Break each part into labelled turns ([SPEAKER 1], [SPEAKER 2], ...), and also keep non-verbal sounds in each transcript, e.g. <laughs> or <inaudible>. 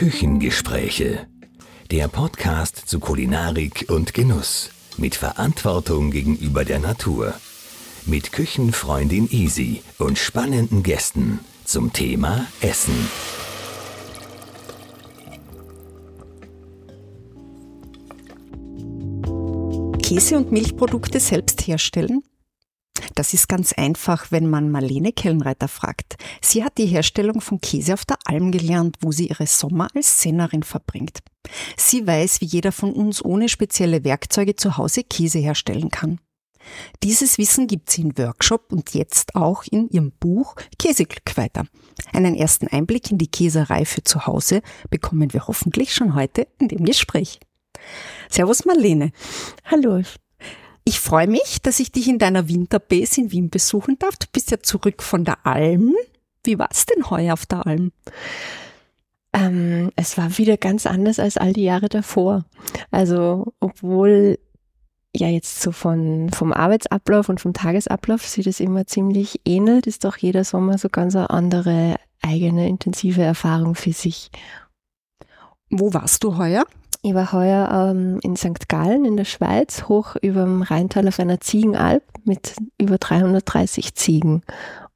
[SPEAKER 1] Küchengespräche. Der Podcast zu Kulinarik und Genuss. Mit Verantwortung gegenüber der Natur. Mit Küchenfreundin Easy und spannenden Gästen zum Thema Essen.
[SPEAKER 2] Käse und Milchprodukte selbst herstellen? Das ist ganz einfach, wenn man Marlene Kellenreiter fragt. Sie hat die Herstellung von Käse auf der Alm gelernt, wo sie ihre Sommer als Sennerin verbringt. Sie weiß, wie jeder von uns ohne spezielle Werkzeuge zu Hause Käse herstellen kann. Dieses Wissen gibt sie in Workshop und jetzt auch in ihrem Buch Käseglück weiter. Einen ersten Einblick in die Käserei für zu Hause bekommen wir hoffentlich schon heute in dem Gespräch. Servus Marlene.
[SPEAKER 3] Hallo.
[SPEAKER 2] Ich freue mich, dass ich dich in deiner Winterbase in Wien besuchen darf. Du bist ja zurück von der Alm. Wie war es denn heuer auf der Alm?
[SPEAKER 3] Ähm, es war wieder ganz anders als all die Jahre davor. Also, obwohl ja jetzt so von, vom Arbeitsablauf und vom Tagesablauf sich das immer ziemlich ähnelt, ist doch jeder Sommer so ganz eine andere eigene intensive Erfahrung für sich.
[SPEAKER 2] Wo warst du heuer?
[SPEAKER 3] Ich war heuer ähm, in St. Gallen in der Schweiz, hoch über dem Rheintal auf einer Ziegenalp mit über 330 Ziegen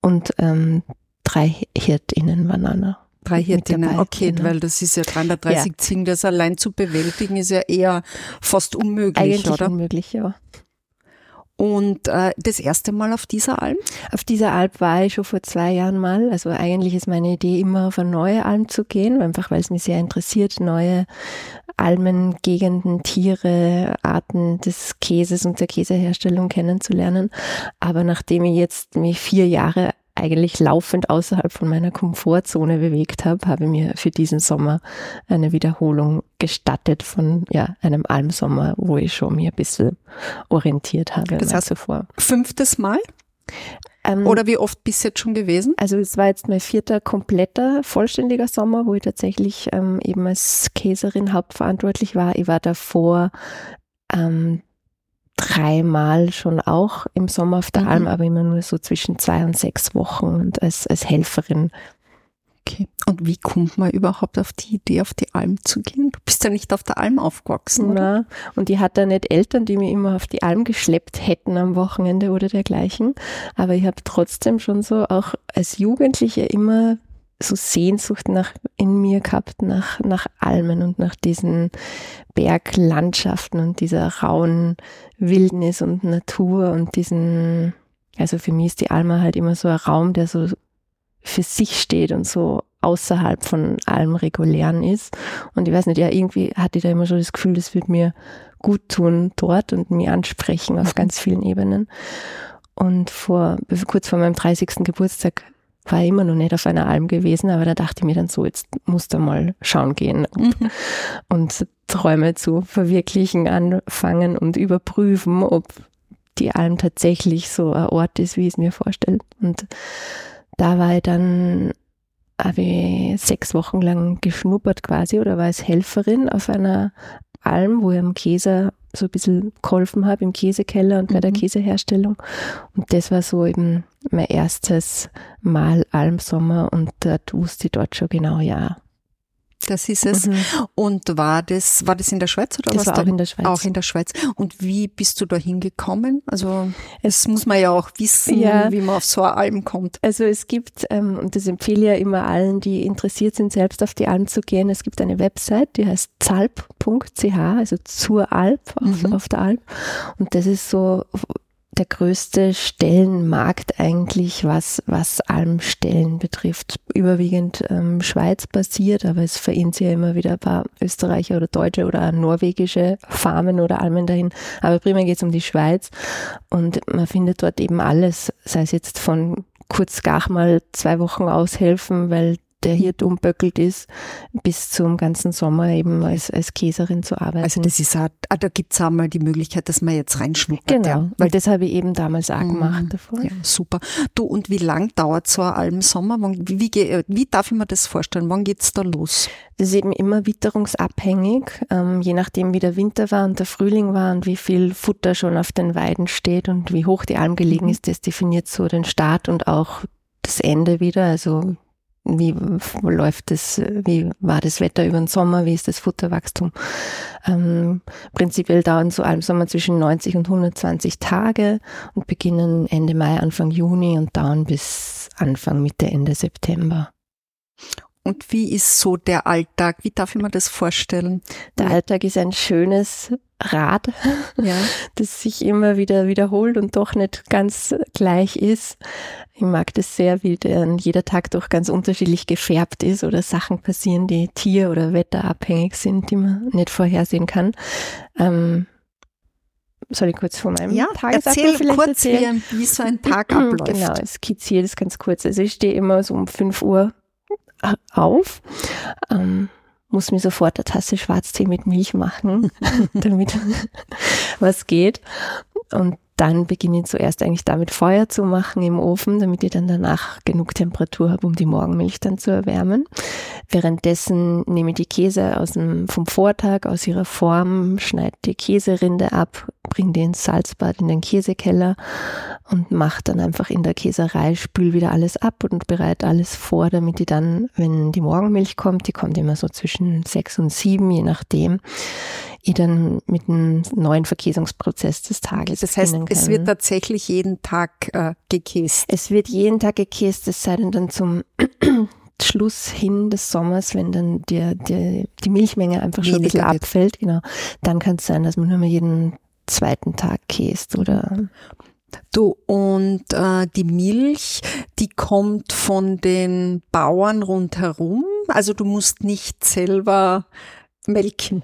[SPEAKER 3] und ähm, drei Hirtinnen waren.
[SPEAKER 2] Drei Hirtinnen, okay, genau. weil das ist ja 330 ja. Ziegen, das allein zu bewältigen, ist ja eher fast unmöglich,
[SPEAKER 3] Eigentlich
[SPEAKER 2] oder?
[SPEAKER 3] unmöglich, ja.
[SPEAKER 2] Und äh, das erste Mal auf dieser Alm?
[SPEAKER 3] Auf dieser Alp war ich schon vor zwei Jahren mal. Also eigentlich ist meine Idee immer auf eine neue Alm zu gehen, einfach weil es mich sehr interessiert, neue Almen, Gegenden, Tiere, Arten des Käses und der Käseherstellung kennenzulernen. Aber nachdem ich jetzt mich vier Jahre eigentlich laufend außerhalb von meiner Komfortzone bewegt habe, habe ich mir für diesen Sommer eine Wiederholung gestattet von ja, einem Almsommer, wo ich schon mir ein bisschen orientiert habe.
[SPEAKER 2] Das heißt zuvor. Fünftes Mal? Ähm, Oder wie oft bist du jetzt schon gewesen?
[SPEAKER 3] Also es war jetzt mein vierter kompletter, vollständiger Sommer, wo ich tatsächlich ähm, eben als Käserin hauptverantwortlich war. Ich war davor ähm, dreimal schon auch im Sommer auf der mhm. Alm, aber immer nur so zwischen zwei und sechs Wochen und als, als Helferin.
[SPEAKER 2] Okay. Und wie kommt man überhaupt auf die Idee, auf die Alm zu gehen? Du bist ja nicht auf der Alm aufgewachsen, oder?
[SPEAKER 3] Na, und ich hatte nicht Eltern, die mich immer auf die Alm geschleppt hätten am Wochenende oder dergleichen. Aber ich habe trotzdem schon so auch als Jugendliche immer so Sehnsucht nach, in mir gehabt nach, nach Almen und nach diesen Berglandschaften und dieser rauen Wildnis und Natur und diesen, also für mich ist die Alma halt immer so ein Raum, der so für sich steht und so außerhalb von allem Regulären ist. Und ich weiß nicht, ja, irgendwie hatte ich da immer schon das Gefühl, das wird mir gut tun dort und mich ansprechen auf ganz vielen Ebenen. Und vor, kurz vor meinem 30. Geburtstag war immer noch nicht auf einer Alm gewesen, aber da dachte ich mir dann so, jetzt musst du mal schauen gehen und, mhm. und Träume zu verwirklichen anfangen und überprüfen, ob die Alm tatsächlich so ein Ort ist, wie ich es mir vorstelle. Und da war ich dann, habe ich sechs Wochen lang geschnuppert quasi oder war als Helferin auf einer Alm, wo ich am Käse so ein bisschen geholfen habe im Käsekeller und bei mhm. der Käseherstellung. Und das war so eben mein erstes Mal Almsommer und dort wusste ich dort schon genau, ja,
[SPEAKER 2] das ist es. Mhm. Und war das, war das in der Schweiz oder
[SPEAKER 3] das
[SPEAKER 2] was?
[SPEAKER 3] War auch in der Schweiz.
[SPEAKER 2] Auch in der Schweiz. Und wie bist du da hingekommen? Also, es muss man ja auch wissen, ja. wie man auf so eine Alm kommt.
[SPEAKER 3] Also, es gibt, ähm, und das empfehle ich ja immer allen, die interessiert sind, selbst auf die Alm zu gehen. Es gibt eine Website, die heißt zalp.ch, also zur Alp, auf, mhm. auf der Alp. Und das ist so der größte Stellenmarkt eigentlich, was, was Almstellen betrifft. Überwiegend ähm, Schweiz basiert, aber es vereint ja immer wieder ein paar Österreicher oder Deutsche oder norwegische Farmen oder Almen dahin. Aber primär geht es um die Schweiz und man findet dort eben alles, sei es jetzt von kurz gar mal zwei Wochen aushelfen, weil der Hirt umböckelt ist, bis zum ganzen Sommer eben als, als Käserin zu arbeiten.
[SPEAKER 2] Also das ist auch, ah, da gibt es auch mal die Möglichkeit, dass man jetzt reinschnuppert.
[SPEAKER 3] Genau, ja. weil das habe ich eben damals auch mhm. gemacht davor.
[SPEAKER 2] Ja, super. Du, und wie lang dauert so ein Almsommer? Wie, wie, wie darf ich mir das vorstellen? Wann geht es da los?
[SPEAKER 3] Das ist eben immer witterungsabhängig, ähm, je nachdem wie der Winter war und der Frühling war und wie viel Futter schon auf den Weiden steht und wie hoch die Alm gelegen mhm. ist, das definiert so den Start und auch das Ende wieder. Also wie läuft das, wie war das Wetter über den Sommer, wie ist das Futterwachstum. Ähm, prinzipiell dauern so Almsommer zwischen 90 und 120 Tage und beginnen Ende Mai, Anfang Juni und dauern bis Anfang, Mitte, Ende September.
[SPEAKER 2] Und wie ist so der Alltag? Wie darf ich mir das vorstellen?
[SPEAKER 3] Der Alltag ist ein schönes Rad, ja. <laughs> das sich immer wieder wiederholt und doch nicht ganz gleich ist. Ich mag das sehr, wie der, jeder Tag doch ganz unterschiedlich gefärbt ist oder Sachen passieren, die tier- oder wetterabhängig sind, die man nicht vorhersehen kann. Ähm, soll ich kurz von meinem
[SPEAKER 2] ja, Tagesablauf vielleicht kurz erzählen? Wie, wie so ein <clears throat> Tag abläuft.
[SPEAKER 3] Genau, ich skizziere das ganz kurz. Also ich stehe immer so um 5 Uhr auf, ähm, muss mir sofort eine Tasse Schwarztee mit Milch machen, <laughs> damit was geht. Und dann beginne ich zuerst eigentlich damit Feuer zu machen im Ofen, damit ich dann danach genug Temperatur habe, um die Morgenmilch dann zu erwärmen. Währenddessen nehme ich die Käse aus dem, vom Vortag aus ihrer Form, schneide die Käserinde ab, bringe die ins Salzbad in den Käsekeller und mache dann einfach in der Käserei, spül wieder alles ab und bereite alles vor, damit die dann, wenn die Morgenmilch kommt, die kommt immer so zwischen sechs und sieben, je nachdem, ich dann mit einem neuen Verkäsungsprozess des Tages.
[SPEAKER 2] Das heißt, es wird tatsächlich jeden Tag äh, gekäst.
[SPEAKER 3] Es wird jeden Tag gekäst, es sei denn dann zum <clears throat> Schluss hin des Sommers, wenn dann der, der, die Milchmenge einfach schon Weniger ein bisschen abfällt, genau, dann kann es sein, dass man nur mal jeden zweiten Tag käst oder
[SPEAKER 2] Du, und äh, die Milch, die kommt von den Bauern rundherum. Also du musst nicht selber melken.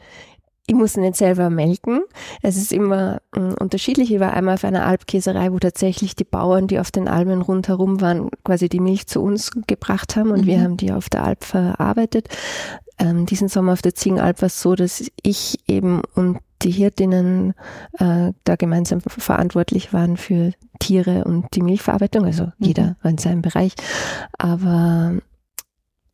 [SPEAKER 3] Ich muss nicht selber melken. Es ist immer äh, unterschiedlich. Ich war einmal auf einer Alpkäserei, wo tatsächlich die Bauern, die auf den Almen rundherum waren, quasi die Milch zu uns gebracht haben und mhm. wir haben die auf der Alp verarbeitet. Ähm, diesen Sommer auf der Ziegenalp war es so, dass ich eben und die Hirtinnen äh, da gemeinsam verantwortlich waren für Tiere und die Milchverarbeitung, also mhm. jeder war in seinem Bereich. Aber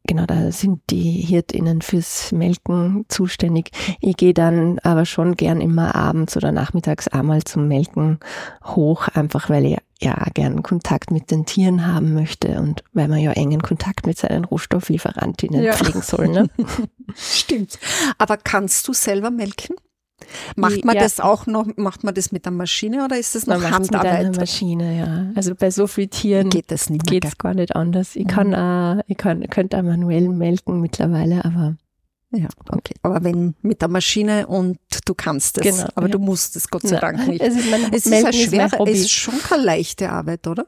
[SPEAKER 3] Genau, da sind die Hirtinnen fürs Melken zuständig. Ich gehe dann aber schon gern immer abends oder nachmittags einmal zum Melken hoch, einfach weil ich ja gern Kontakt mit den Tieren haben möchte und weil man ja engen Kontakt mit seinen Rohstofflieferantinnen ja. pflegen soll. Ne? <laughs>
[SPEAKER 2] Stimmt. Aber kannst du selber melken? Macht man ja. das auch noch, macht man das mit der Maschine oder ist das noch man Handarbeit? Mit einer
[SPEAKER 3] Maschine, ja. Also bei so vielen Tieren geht es nicht geht's gar nicht anders. Ich mhm. kann, auch, ich kann, könnte auch manuell melken mittlerweile, aber
[SPEAKER 2] ja, okay. Aber wenn mit der Maschine und du kannst es, genau, aber ja. du musst es Gott sei Dank nicht.
[SPEAKER 3] Es ist, mein,
[SPEAKER 2] es ist schwere, es ist schon keine leichte Arbeit, oder?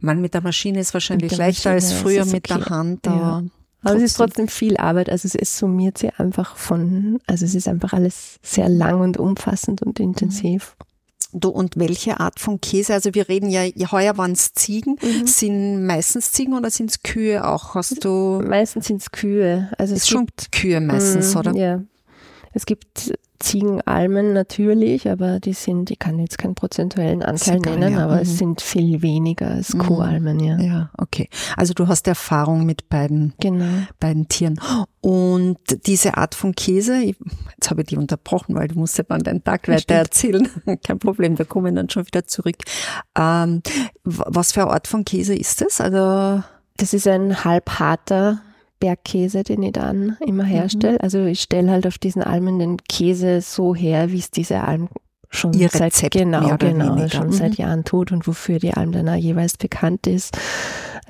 [SPEAKER 2] Man mit der Maschine ist wahrscheinlich leichter Maschine, als früher okay. mit der Hand, aber ja.
[SPEAKER 3] Aber es ist trotzdem viel Arbeit. Also es summiert sich einfach von, also es ist einfach alles sehr lang und umfassend und intensiv.
[SPEAKER 2] Du, und welche Art von Käse? Also wir reden ja, heuer waren es Ziegen. Mhm. Sind meistens Ziegen oder sind es Kühe auch? Hast du?
[SPEAKER 3] Meistens sind es Kühe. Also
[SPEAKER 2] es ist schon Kühe meistens,
[SPEAKER 3] mh,
[SPEAKER 2] oder?
[SPEAKER 3] Ja. Es gibt Ziegenalmen natürlich, aber die sind, ich kann jetzt keinen prozentuellen Anteil Ziegen, nennen, ja. aber mhm. es sind viel weniger als mhm. Kuhalmen, ja.
[SPEAKER 2] Ja, okay. Also du hast Erfahrung mit beiden, genau. beiden Tieren. Und diese Art von Käse, jetzt habe ich die unterbrochen, weil du musst ja dann deinen Tag weiter erzählen. <laughs> Kein Problem, wir kommen dann schon wieder zurück. Ähm, was für eine Art von Käse ist das? Also
[SPEAKER 3] das ist ein halbharter Bergkäse, den ich dann immer herstelle. Mhm. Also ich stelle halt auf diesen Almen den Käse so her, wie es diese Alm schon
[SPEAKER 2] Ihr
[SPEAKER 3] seit
[SPEAKER 2] Rezept
[SPEAKER 3] genau, genau,
[SPEAKER 2] weniger.
[SPEAKER 3] schon mhm. seit Jahren tut und wofür die Alm dann auch jeweils bekannt ist.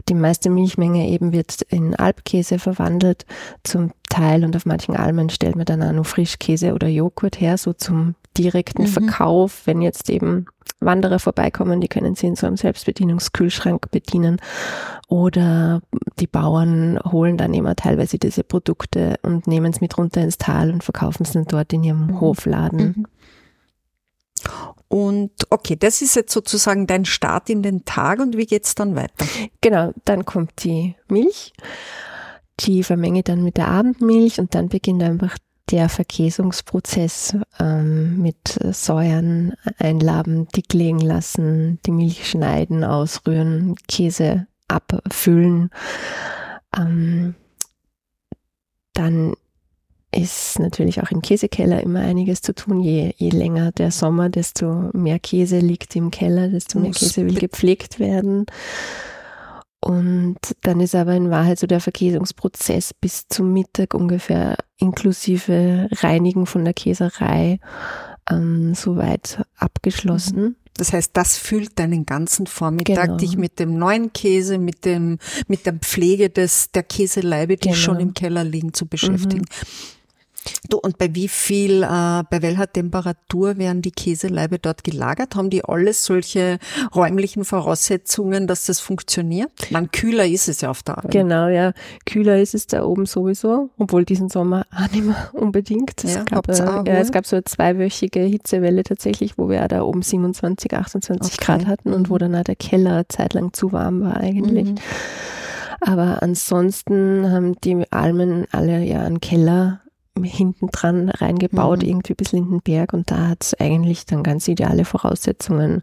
[SPEAKER 3] Die meiste Milchmenge eben wird in Alpkäse verwandelt zum Teil und auf manchen Almen stellt man dann auch nur Frischkäse oder Joghurt her, so zum direkten mhm. Verkauf, wenn jetzt eben Wanderer vorbeikommen, die können sie in so einem Selbstbedienungskühlschrank bedienen. Oder die Bauern holen dann immer teilweise diese Produkte und nehmen es mit runter ins Tal und verkaufen es dann dort in ihrem mhm. Hofladen. Mhm.
[SPEAKER 2] Und okay, das ist jetzt sozusagen dein Start in den Tag und wie geht's dann weiter?
[SPEAKER 3] Genau, dann kommt die Milch. Die vermenge dann mit der Abendmilch und dann beginnt einfach der Verkäsungsprozess ähm, mit Säuern einlaben, dick legen lassen, die Milch schneiden, ausrühren, Käse abfüllen. Ähm, dann ist natürlich auch im Käsekeller immer einiges zu tun. Je, je länger der Sommer, desto mehr Käse liegt im Keller, desto mehr Käse will gepflegt werden. Und dann ist aber in Wahrheit so der Verkäsungsprozess bis zum Mittag ungefähr inklusive Reinigen von der Käserei ähm, soweit abgeschlossen. Mhm.
[SPEAKER 2] Das heißt, das füllt deinen ganzen Vormittag, genau. dich mit dem neuen Käse, mit dem, mit der Pflege des, der Käseleibe, die genau. schon im Keller liegen, zu beschäftigen. Mhm. Du, und bei wie viel, äh, bei welcher Temperatur werden die Käseleibe dort gelagert? Haben die alles solche räumlichen Voraussetzungen, dass das funktioniert? Man kühler ist es ja auf der Alm.
[SPEAKER 3] Genau, ja. Kühler ist es da oben sowieso, obwohl diesen Sommer <laughs> auch nicht mehr unbedingt. Es, ja, gab, äh, ja, es gab so eine zweiwöchige Hitzewelle tatsächlich, wo wir da oben 27, 28 okay. Grad hatten und wo mhm. dann auch der Keller zeitlang zu warm war eigentlich. Mhm. Aber ansonsten haben die Almen alle ja einen Keller hinten dran reingebaut, mhm. irgendwie bis Lindenberg und da hat es eigentlich dann ganz ideale Voraussetzungen.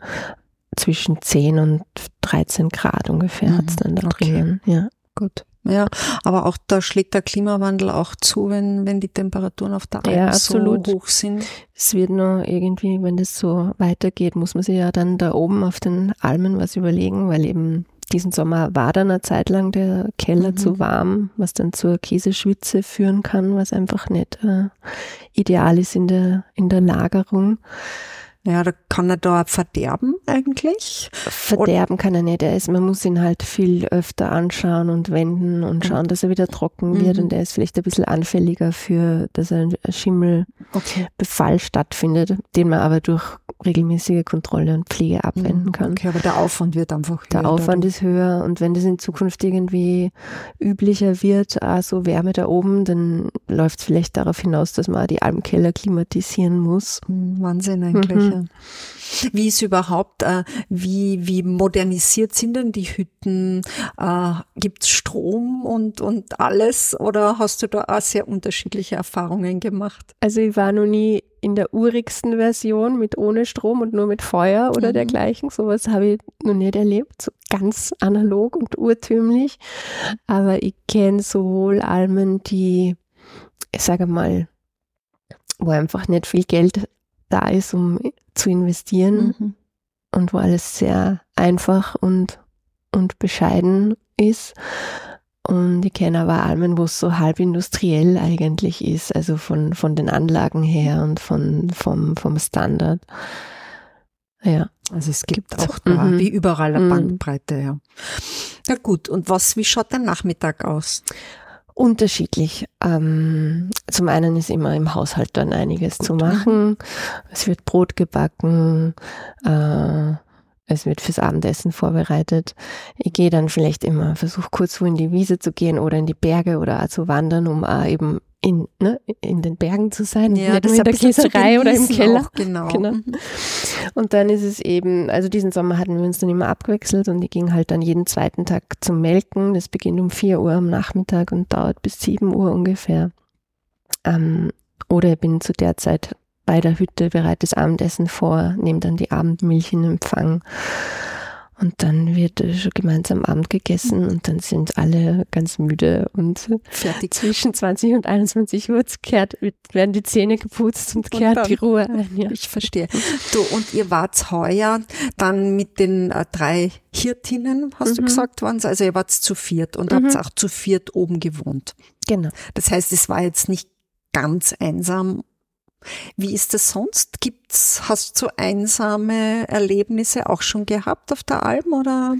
[SPEAKER 3] Zwischen 10 und 13 Grad ungefähr mhm. hat es dann da okay. drinnen. Ja.
[SPEAKER 2] Gut. Ja, aber auch da schlägt der Klimawandel auch zu, wenn, wenn die Temperaturen auf der Alp ja, so hoch sind.
[SPEAKER 3] Es wird nur irgendwie, wenn das so weitergeht, muss man sich ja dann da oben auf den Almen was überlegen, weil eben diesen Sommer war dann eine Zeit lang der Keller mhm. zu warm, was dann zur Käseschwitze führen kann, was einfach nicht äh, ideal ist in der, in der Lagerung.
[SPEAKER 2] Ja, da kann er da verderben eigentlich?
[SPEAKER 3] Verderben Oder? kann er nicht. Er ist, man muss ihn halt viel öfter anschauen und wenden und schauen, dass er wieder trocken wird. Mhm. Und er ist vielleicht ein bisschen anfälliger für, dass ein Schimmelbefall okay. stattfindet, den man aber durch regelmäßige Kontrolle und Pflege abwenden mhm. kann.
[SPEAKER 2] Okay, aber der Aufwand wird einfach
[SPEAKER 3] höher. Der Aufwand dadurch. ist höher und wenn das in Zukunft irgendwie üblicher wird, also Wärme da oben, dann läuft es vielleicht darauf hinaus, dass man die Almkeller klimatisieren muss.
[SPEAKER 2] Mhm, Wahnsinn eigentlich. Mhm. Wie ist überhaupt, äh, wie, wie modernisiert sind denn die Hütten? Äh, Gibt es Strom und, und alles oder hast du da auch sehr unterschiedliche Erfahrungen gemacht?
[SPEAKER 3] Also ich war noch nie in der urigsten Version mit ohne Strom und nur mit Feuer oder mhm. dergleichen. Sowas habe ich noch nicht erlebt, so ganz analog und urtümlich. Aber ich kenne sowohl Almen, die, ich sage mal, wo einfach nicht viel Geld da ist, um zu investieren mhm. und wo alles sehr einfach und, und bescheiden ist. Und ich kenne aber Almen, wo es so halb industriell eigentlich ist, also von, von den Anlagen her und von, vom, vom Standard.
[SPEAKER 2] Ja. Also es gibt, gibt auch da, mhm. wie überall eine mhm. Bandbreite, ja. Na gut, und was, wie schaut der Nachmittag aus?
[SPEAKER 3] Unterschiedlich. Ähm, zum einen ist immer im Haushalt dann einiges zu machen. Es wird Brot gebacken, äh, es wird fürs Abendessen vorbereitet. Ich gehe dann vielleicht immer, versuche kurz wo in die Wiese zu gehen oder in die Berge oder auch zu wandern, um auch eben in, ne, in den Bergen zu sein,
[SPEAKER 2] ja,
[SPEAKER 3] nicht nur in der Käserei oder im Keller.
[SPEAKER 2] Auch, genau. <laughs>
[SPEAKER 3] genau. Mhm. Und dann ist es eben, also diesen Sommer hatten wir uns dann immer abgewechselt und ich ging halt dann jeden zweiten Tag zum Melken. Das beginnt um 4 Uhr am Nachmittag und dauert bis 7 Uhr ungefähr. Ähm, oder ich bin zu der Zeit bei der Hütte, bereite das Abendessen vor, nehme dann die Abendmilch in Empfang und dann wird schon gemeinsam Abend gegessen und dann sind alle ganz müde und Fertig. zwischen 20 und 21 Uhr kehrt, werden die Zähne geputzt und, und kehrt dann, die Ruhe ein.
[SPEAKER 2] Ja. Ich verstehe. Du, und ihr wart heuer dann mit den äh, drei Hirtinnen, hast mhm. du gesagt, waren Also ihr wart zu viert und mhm. habt auch zu viert oben gewohnt.
[SPEAKER 3] Genau.
[SPEAKER 2] Das heißt, es war jetzt nicht ganz einsam wie ist das sonst? Gibt's, hast du einsame Erlebnisse auch schon gehabt auf der Alm oder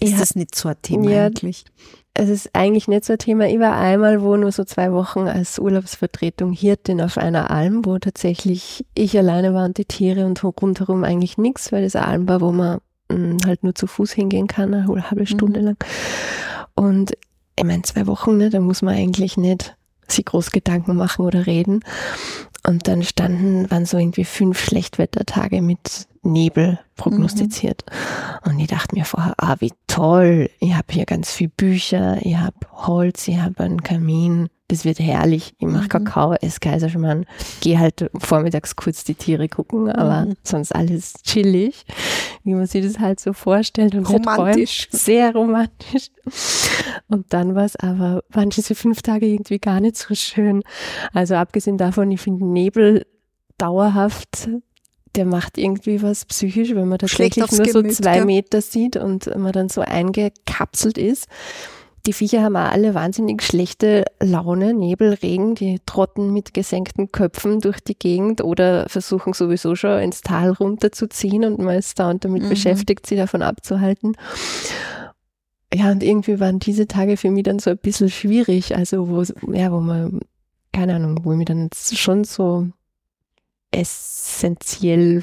[SPEAKER 2] ist ja, das nicht so ein Thema ja, eigentlich?
[SPEAKER 3] Es ist eigentlich nicht so ein Thema. Ich war einmal wo nur so zwei Wochen als Urlaubsvertretung Hirtin auf einer Alm, wo tatsächlich ich alleine war und die Tiere und rundherum eigentlich nichts, weil es eine Alm war, wo man hm, halt nur zu Fuß hingehen kann, eine halbe Stunde mhm. lang. Und ich meine, zwei Wochen, ne, da muss man eigentlich nicht sich groß Gedanken machen oder reden. Und dann standen, waren so irgendwie fünf Schlechtwettertage mit Nebel prognostiziert. Mhm. Und ich dachte mir vorher, ah, wie toll, ich habe hier ganz viel Bücher, ich habe Holz, ich habe einen Kamin, das wird herrlich. Ich mache mhm. Kakao, esse Kaiserschmarrn, gehe halt vormittags kurz die Tiere gucken, aber mhm. sonst alles chillig, wie man sich das halt so vorstellt und
[SPEAKER 2] romantisch.
[SPEAKER 3] Sehr romantisch. Und dann war es aber, waren diese fünf Tage irgendwie gar nicht so schön. Also abgesehen davon, ich finde Nebel dauerhaft der macht irgendwie was psychisch, wenn man tatsächlich nur so zwei ja. Meter sieht und man dann so eingekapselt ist. Die Viecher haben auch alle wahnsinnig schlechte Laune, Nebel, Regen, die trotten mit gesenkten Köpfen durch die Gegend oder versuchen sowieso schon ins Tal runterzuziehen und man ist da und damit mhm. beschäftigt, sie davon abzuhalten. Ja, und irgendwie waren diese Tage für mich dann so ein bisschen schwierig, also wo, ja, wo man, keine Ahnung, wo ich mich dann schon so essentiell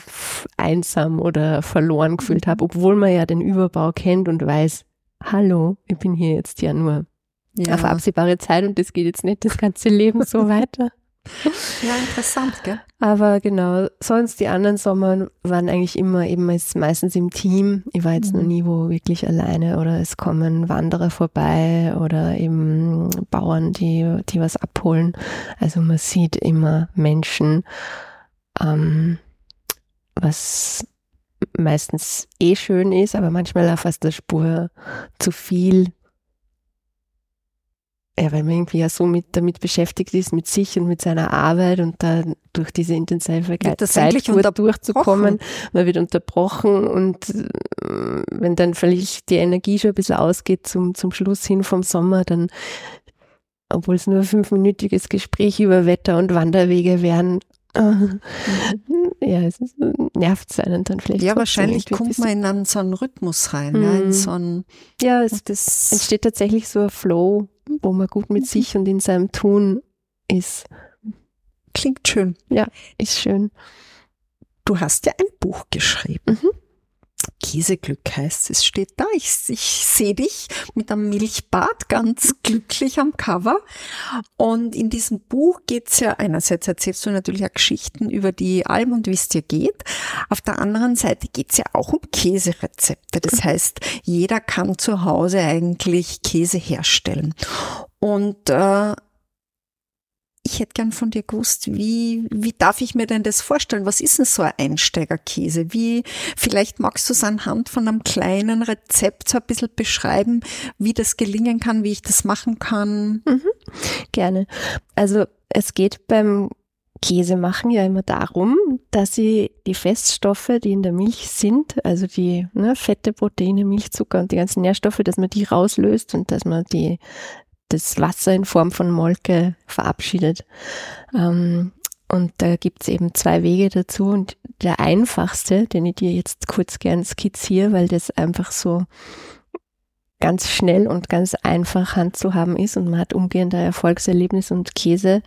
[SPEAKER 3] einsam oder verloren gefühlt habe, obwohl man ja den Überbau kennt und weiß, hallo, ich bin hier jetzt ja nur ja. auf absehbare Zeit und das geht jetzt nicht das ganze Leben so <laughs> weiter. <laughs>
[SPEAKER 2] Ja, interessant, gell?
[SPEAKER 3] Aber genau, sonst die anderen Sommer waren eigentlich immer eben meistens im Team. Ich war jetzt mhm. noch nie wo wirklich alleine oder es kommen Wanderer vorbei oder eben Bauern, die, die was abholen. Also man sieht immer Menschen, ähm, was meistens eh schön ist, aber manchmal auch fast der Spur zu viel. Ja, weil man irgendwie ja so mit, damit beschäftigt ist, mit sich und mit seiner Arbeit und dann durch diese intensive Zeit durchzukommen. Man wird unterbrochen und äh, wenn dann vielleicht die Energie schon ein bisschen ausgeht zum, zum Schluss hin vom Sommer, dann obwohl es nur ein fünfminütiges Gespräch über Wetter und Wanderwege wären, Mhm. <laughs> Ja, es nervt es einen dann vielleicht.
[SPEAKER 2] Ja, wahrscheinlich kommt man in einen, so einen Rhythmus rein. Mhm. Ja, in so einen,
[SPEAKER 3] ja es das entsteht tatsächlich so ein Flow, wo man gut mit sich und in seinem Tun ist.
[SPEAKER 2] Klingt schön.
[SPEAKER 3] Ja, ist schön.
[SPEAKER 2] Du hast ja ein Buch geschrieben. Mhm. Käseglück heißt es, steht da. Ich, ich sehe dich mit einem Milchbad ganz glücklich am Cover. Und in diesem Buch geht's ja, einerseits erzählst du natürlich auch Geschichten über die Alm und wie es dir geht. Auf der anderen Seite geht's ja auch um Käserezepte. Das heißt, jeder kann zu Hause eigentlich Käse herstellen. Und äh, ich hätte gern von dir gewusst, wie, wie darf ich mir denn das vorstellen? Was ist denn so ein Einsteigerkäse? Wie, vielleicht magst du es anhand von einem kleinen Rezept so ein bisschen beschreiben, wie das gelingen kann, wie ich das machen kann?
[SPEAKER 3] Mhm, gerne. Also, es geht beim Käse machen ja immer darum, dass sie die Feststoffe, die in der Milch sind, also die ne, Fette, Proteine, Milchzucker und die ganzen Nährstoffe, dass man die rauslöst und dass man die das Wasser in Form von Molke verabschiedet. Ähm, und da gibt es eben zwei Wege dazu. Und der einfachste, den ich dir jetzt kurz gern skizziere, weil das einfach so ganz schnell und ganz einfach handzuhaben ist und man hat umgehend ein Erfolgserlebnis und Käse,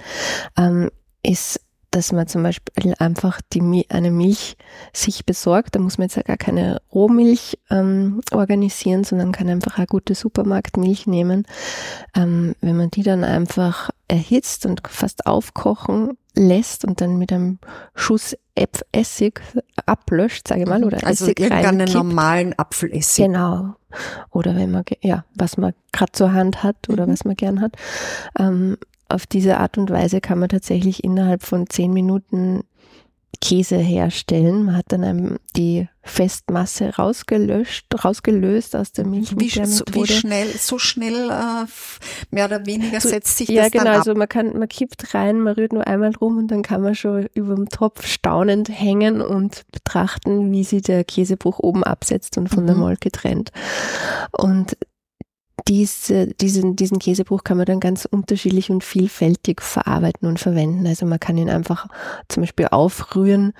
[SPEAKER 3] ähm, ist dass man zum Beispiel einfach die, eine Milch sich besorgt. Da muss man jetzt ja gar keine Rohmilch ähm, organisieren, sondern kann einfach eine gute Supermarktmilch nehmen. Ähm, wenn man die dann einfach erhitzt und fast aufkochen lässt und dann mit einem Schuss Essig ablöscht, sage ich mal, oder
[SPEAKER 2] also Essig irgendeinen normalen Apfelessig.
[SPEAKER 3] Genau. Oder wenn man, ja, was man gerade zur Hand hat oder mhm. was man gern hat. Ähm, auf diese Art und Weise kann man tatsächlich innerhalb von zehn Minuten Käse herstellen. Man hat dann einem die Festmasse rausgelöscht, rausgelöst aus der Milch.
[SPEAKER 2] Wie, so, wie schnell, so schnell äh, mehr oder weniger so, setzt sich
[SPEAKER 3] ja,
[SPEAKER 2] das
[SPEAKER 3] genau,
[SPEAKER 2] dann ab?
[SPEAKER 3] Ja, genau. Also man kann, man kippt rein, man rührt nur einmal rum und dann kann man schon über dem Topf staunend hängen und betrachten, wie sich der Käsebruch oben absetzt und von mhm. der Molke trennt. Und diese, diesen, diesen Käsebruch kann man dann ganz unterschiedlich und vielfältig verarbeiten und verwenden. Also man kann ihn einfach zum Beispiel aufrühren,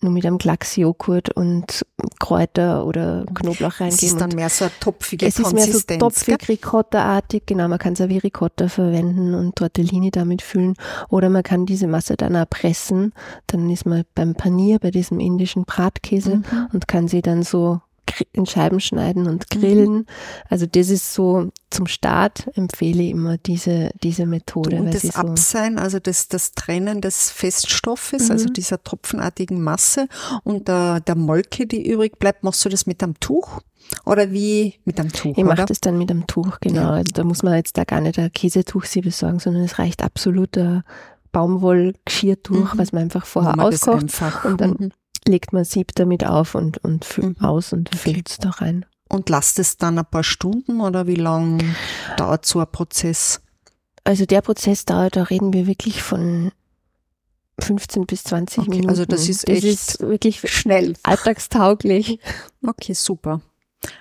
[SPEAKER 3] nur mit einem Klacksjoghurt und Kräuter oder Knoblauch reingeben. Es
[SPEAKER 2] ist dann mehr so eine topfige
[SPEAKER 3] es
[SPEAKER 2] Konsistenz.
[SPEAKER 3] Es ist mehr so topfig, Ricotta-artig. Genau, man kann es auch wie Ricotta verwenden und Tortellini damit füllen. Oder man kann diese Masse dann auch pressen. Dann ist man beim Panier, bei diesem indischen Bratkäse mhm. und kann sie dann so in Scheiben schneiden und mhm. grillen. Mhm. Also das ist so zum Start empfehle ich immer diese, diese Methode.
[SPEAKER 2] Und das so Absein, also das, das Trennen des Feststoffes, also mhm. also dieser tropfenartigen Masse und der, der Molke, die übrig bleibt, machst du das mit einem Tuch? Oder wie mit einem Tuch?
[SPEAKER 3] Ich mache das dann mit einem Tuch, genau. Ja. Also da muss man jetzt da gar nicht ein Käsetuch sie besorgen, sondern es reicht absolut ein Baumwollgeschirrtuch, mhm. was man einfach vorher auskocht einfach, und dann mhm legt man Sieb damit auf und, und mhm. aus und okay. füllt es da rein.
[SPEAKER 2] Und lasst es dann ein paar Stunden oder wie lang dauert so ein Prozess?
[SPEAKER 3] Also der Prozess dauert, da reden wir wirklich von 15 bis 20
[SPEAKER 2] Okay,
[SPEAKER 3] Minuten.
[SPEAKER 2] also das ist
[SPEAKER 3] das
[SPEAKER 2] echt
[SPEAKER 3] ist wirklich
[SPEAKER 2] Schnell.
[SPEAKER 3] alltagstauglich.
[SPEAKER 2] Okay, super.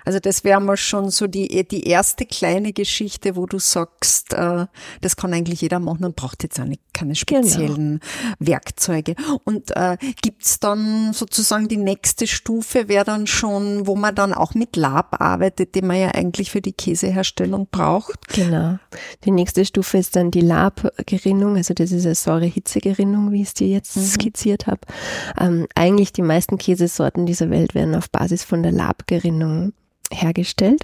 [SPEAKER 2] Also das wäre mal schon so die, die erste kleine Geschichte, wo du sagst, äh, das kann eigentlich jeder machen und braucht jetzt auch nicht, keine speziellen Werkzeuge. Und äh, gibt's dann sozusagen die nächste Stufe, wäre dann schon, wo man dann auch mit Lab arbeitet, den man ja eigentlich für die Käseherstellung braucht.
[SPEAKER 3] Genau. Die nächste Stufe ist dann die Labgerinnung, also das ist eine Säure-Hitze-Gerinnung, wie ich es dir jetzt
[SPEAKER 2] Mhm.
[SPEAKER 3] skizziert habe. Ähm, eigentlich die meisten Käsesorten dieser Welt werden auf Basis von der Labgerinnung hergestellt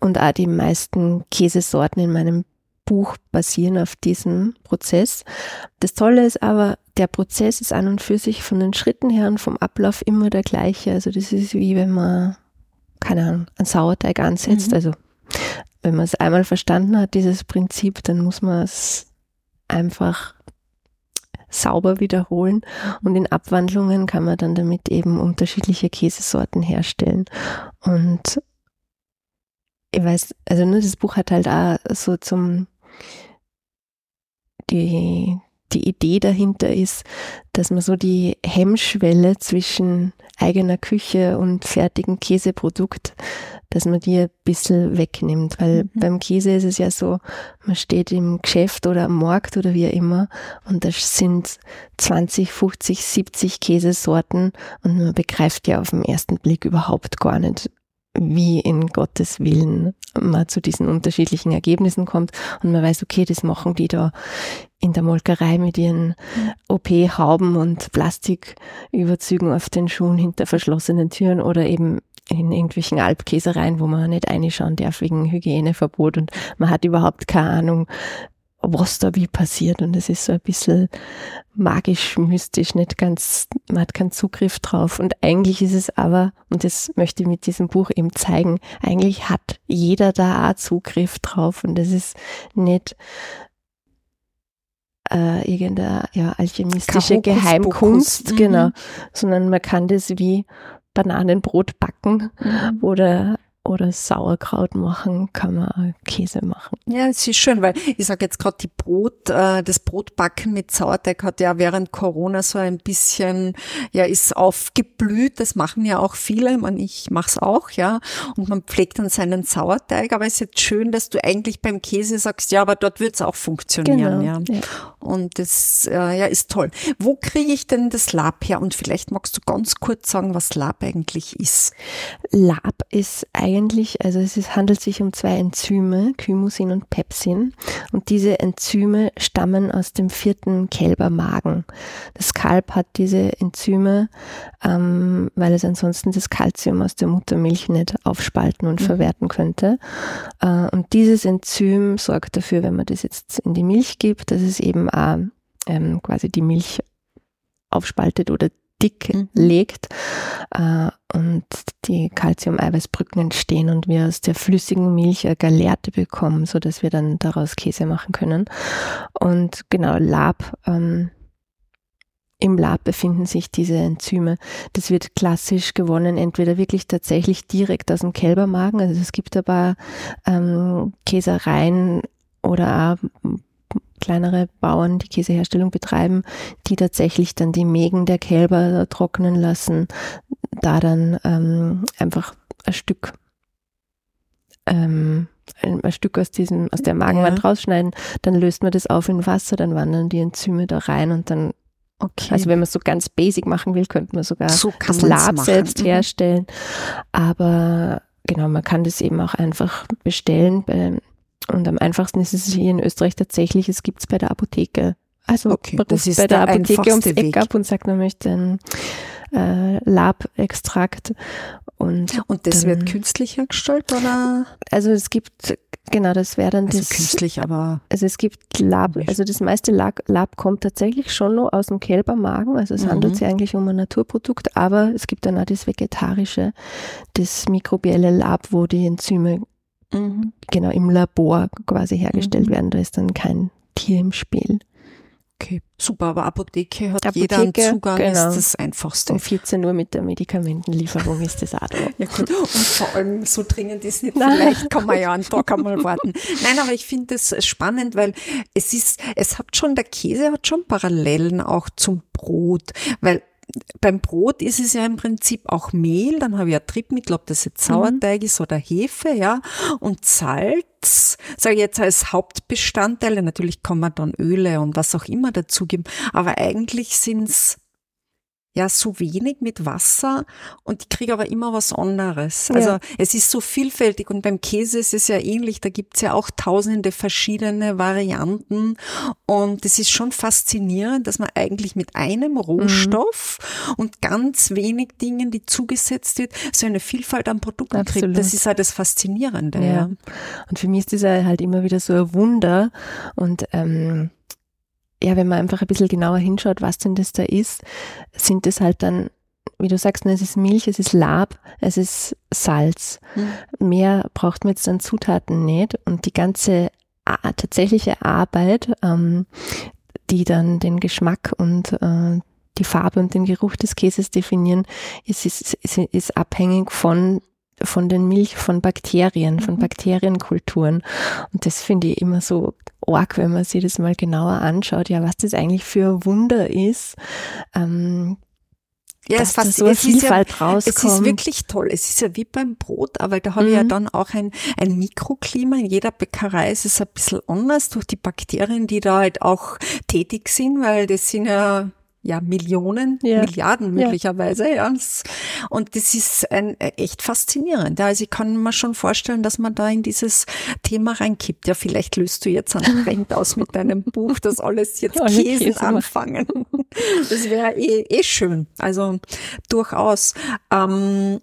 [SPEAKER 3] und auch die meisten Käsesorten in meinem Buch basieren auf diesem Prozess. Das Tolle ist aber, der Prozess ist an und für sich von den Schritten her und vom Ablauf immer der gleiche. Also das ist wie wenn man, keine Ahnung, einen Sauerteig ansetzt.
[SPEAKER 2] Mhm.
[SPEAKER 3] Also wenn man es einmal verstanden hat, dieses Prinzip, dann muss man es einfach sauber wiederholen und in Abwandlungen kann man dann damit eben unterschiedliche Käsesorten herstellen. Und ich weiß, also nur das Buch hat halt auch so zum die die Idee dahinter ist, dass man so die Hemmschwelle zwischen eigener Küche und fertigem Käseprodukt, dass man die ein bisschen wegnimmt. Weil
[SPEAKER 2] Mhm.
[SPEAKER 3] beim Käse ist es ja so, man steht im Geschäft oder am Markt oder wie auch immer und da sind 20, 50, 70 Käsesorten und man begreift ja auf den ersten Blick überhaupt gar nicht, wie in Gottes Willen man zu diesen unterschiedlichen Ergebnissen kommt. Und man weiß, okay, das machen die da in der Molkerei mit ihren OP-Hauben und Plastiküberzügen auf den Schuhen hinter verschlossenen Türen oder eben in irgendwelchen Alpkäsereien, wo man nicht reinschauen darf wegen Hygieneverbot und man hat überhaupt keine Ahnung, was da wie passiert und es ist so ein bisschen magisch, mystisch, nicht ganz, man hat keinen Zugriff drauf und eigentlich ist es aber, und das möchte ich mit diesem Buch eben zeigen, eigentlich hat jeder da auch Zugriff drauf und das ist nicht äh, irgendeine ja, alchemistische
[SPEAKER 2] Hokuspokus.
[SPEAKER 3] Geheimkunst,
[SPEAKER 2] Mhm.
[SPEAKER 3] genau, sondern man kann das wie Bananenbrot backen oder oder Sauerkraut machen, kann man Käse machen.
[SPEAKER 2] Ja, es ist schön, weil ich sage jetzt gerade die Brot, äh, das Brotbacken mit Sauerteig hat ja während Corona so ein bisschen, ja, ist aufgeblüht. Das machen ja auch viele. Man, ich mache es auch, ja. Und man pflegt dann seinen Sauerteig. Aber es ist jetzt schön, dass du eigentlich beim Käse sagst, ja, aber dort wird es auch funktionieren, ja.
[SPEAKER 3] ja.
[SPEAKER 2] Und das äh, ja, ist toll. Wo kriege ich denn das Lab her? Und vielleicht magst du ganz kurz sagen, was Lab eigentlich ist.
[SPEAKER 3] Lab ist eigentlich, also es ist, handelt sich um zwei Enzyme, Chymosin und Pepsin. Und diese Enzyme stammen aus dem vierten Kälbermagen. Das Kalb hat diese Enzyme, ähm, weil es ansonsten das Kalzium aus der Muttermilch nicht aufspalten und
[SPEAKER 2] Mhm.
[SPEAKER 3] verwerten könnte. Äh, und dieses Enzym sorgt dafür, wenn man das jetzt in die Milch gibt, dass es eben auch ähm, quasi die Milch aufspaltet oder dick
[SPEAKER 2] Mhm.
[SPEAKER 3] legt äh, und die Calcium-Eiweißbrücken entstehen und wir aus der flüssigen Milch eine Gallerte bekommen, so dass wir dann daraus Käse machen können. Und genau, Lab, ähm, im Lab befinden sich diese Enzyme. Das wird klassisch gewonnen, entweder wirklich tatsächlich direkt aus dem Kälbermagen. Also es gibt aber ähm, Käsereien oder auch kleinere Bauern, die Käseherstellung betreiben, die tatsächlich dann die Mägen der Kälber trocknen lassen, da dann ähm, einfach ein Stück ähm, ein, ein Stück aus diesem aus der Magenwand
[SPEAKER 2] Ja.
[SPEAKER 3] rausschneiden, dann löst man das auf in Wasser, dann wandern die Enzyme da rein und dann
[SPEAKER 2] Okay.
[SPEAKER 3] also wenn man es so ganz basic machen will, könnte man sogar
[SPEAKER 2] so
[SPEAKER 3] das Lab
[SPEAKER 2] machen.
[SPEAKER 3] selbst
[SPEAKER 2] Mhm.
[SPEAKER 3] herstellen. Aber genau, man kann das eben auch einfach bestellen. Bei, und am einfachsten ist es hier in Österreich tatsächlich, es gibt es bei der Apotheke. Also
[SPEAKER 2] Okay,
[SPEAKER 3] man
[SPEAKER 2] das
[SPEAKER 3] ruft
[SPEAKER 2] ist
[SPEAKER 3] bei der
[SPEAKER 2] der
[SPEAKER 3] Apotheke ums
[SPEAKER 2] einfachste
[SPEAKER 3] Eck
[SPEAKER 2] Weg.
[SPEAKER 3] ab und sagt, man möchte einen äh, Lab-Extrakt. Und
[SPEAKER 2] Und das
[SPEAKER 3] dann-
[SPEAKER 2] wird künstlich hergestellt oder?
[SPEAKER 3] also es gibt, genau, das wäre dann
[SPEAKER 2] Also
[SPEAKER 3] das.
[SPEAKER 2] künstlich, aber
[SPEAKER 3] Also es gibt Lab, also das meiste Lab, Lab kommt tatsächlich schon noch aus dem Kälbermagen, also es
[SPEAKER 2] Mhm.
[SPEAKER 3] handelt sich eigentlich um ein Naturprodukt, aber es gibt dann auch das Vegetarische, das mikrobielle Lab, wo die Enzyme genau im Labor quasi hergestellt
[SPEAKER 2] Mhm.
[SPEAKER 3] werden, da ist dann kein Tier im Spiel.
[SPEAKER 2] Okay, super, aber Apotheke hat
[SPEAKER 3] Apotheke,
[SPEAKER 2] jeder einen Zugang,
[SPEAKER 3] genau.
[SPEAKER 2] ist das Einfachste.
[SPEAKER 3] Um 14 Uhr mit der Medikamentenlieferung ist das auch da. <laughs>
[SPEAKER 2] Ja gut, und vor allem so dringend ist nicht,
[SPEAKER 3] Nein.
[SPEAKER 2] vielleicht kann man ja einen Tag einmal warten. Nein, aber ich finde das spannend, weil es ist, es hat schon, der Käse hat schon Parallelen auch zum Brot, weil beim Brot ist es ja im Prinzip auch Mehl, dann habe ich ein Triebmittel, ob das jetzt Sauerteig ist oder Hefe, ja, und Salz, sage ich jetzt als Hauptbestandteile. Natürlich kann man dann Öle und was auch immer dazugeben, aber eigentlich sind's ja so wenig mit Wasser und ich kriege aber immer was anderes. Also
[SPEAKER 3] Ja.
[SPEAKER 2] es ist so vielfältig und beim Käse ist es ja ähnlich, da gibt's ja auch tausende verschiedene Varianten und es ist schon faszinierend, dass man eigentlich mit einem Rohstoff und ganz wenig Dingen, die zugesetzt wird, so eine Vielfalt an Produkten kriegt.
[SPEAKER 3] Absolut.
[SPEAKER 2] Das ist halt das Faszinierende.
[SPEAKER 3] Ja.
[SPEAKER 2] Ja.
[SPEAKER 3] Und für mich ist das halt immer wieder so ein Wunder. Und ähm, ja, wenn man einfach ein bisschen genauer hinschaut, was denn das da ist, sind das halt dann, wie du sagst, ne, es ist Milch, es ist Lab, es ist Salz.
[SPEAKER 2] Hm.
[SPEAKER 3] Mehr braucht man jetzt an Zutaten nicht. Und die ganze tatsächliche Arbeit, ähm, die dann den Geschmack und äh, die Farbe und den Geruch des Käses definieren, ist, ist, ist, ist abhängig von von den Milch, von Bakterien, von
[SPEAKER 2] Mhm.
[SPEAKER 3] Bakterienkulturen. Und das finde ich immer so arg, wenn man sich das mal genauer anschaut, ja, was das eigentlich für ein Wunder ist, ähm,
[SPEAKER 2] Ja,
[SPEAKER 3] dass
[SPEAKER 2] es,
[SPEAKER 3] da
[SPEAKER 2] fast,
[SPEAKER 3] so eine
[SPEAKER 2] es ist ja
[SPEAKER 3] Vielfalt rauskommt.
[SPEAKER 2] Es ist wirklich toll. Es ist ja wie beim Brot, aber da habe ich ja
[SPEAKER 3] Mhm.
[SPEAKER 2] dann auch ein, ein Mikroklima. In jeder Bäckerei ist es ein bisschen anders durch die Bakterien, die da halt auch tätig sind, weil das sind ja ja, Millionen,
[SPEAKER 3] Ja.
[SPEAKER 2] Milliarden
[SPEAKER 3] Ja.
[SPEAKER 2] möglicherweise. Ja. Das- Und das ist ein, äh, echt faszinierend. Ja. Also ich kann mir schon vorstellen, dass man da in dieses Thema reinkippt. Ja, vielleicht löst du jetzt einen Trend aus mit deinem <laughs> Buch, dass alles jetzt
[SPEAKER 3] Alle
[SPEAKER 2] Käsen
[SPEAKER 3] Käse
[SPEAKER 2] anfangen. Das wäre eh, eh schön. Also durchaus. Ähm,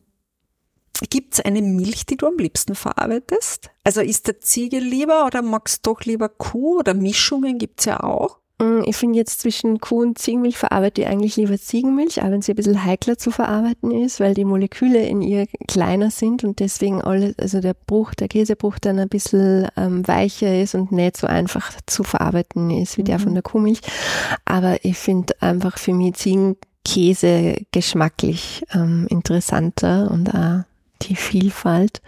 [SPEAKER 2] Gibt es eine Milch, die du am liebsten verarbeitest? Also ist der Ziege lieber oder magst du doch lieber Kuh oder Mischungen gibt's ja auch?
[SPEAKER 3] Mm, Ich finde jetzt zwischen Kuh- und Ziegenmilch verarbeite ich eigentlich lieber Ziegenmilch, auch wenn sie ein bisschen heikler zu verarbeiten ist, weil die Moleküle in ihr kleiner sind und deswegen alles, also der Bruch, der Käsebruch dann ein bisschen ähm, weicher ist und nicht so einfach zu verarbeiten ist wie der
[SPEAKER 2] Mhm.
[SPEAKER 3] von der Kuhmilch. Aber ich finde einfach für mich Ziegenkäse geschmacklich ähm, interessanter und auch die Vielfalt.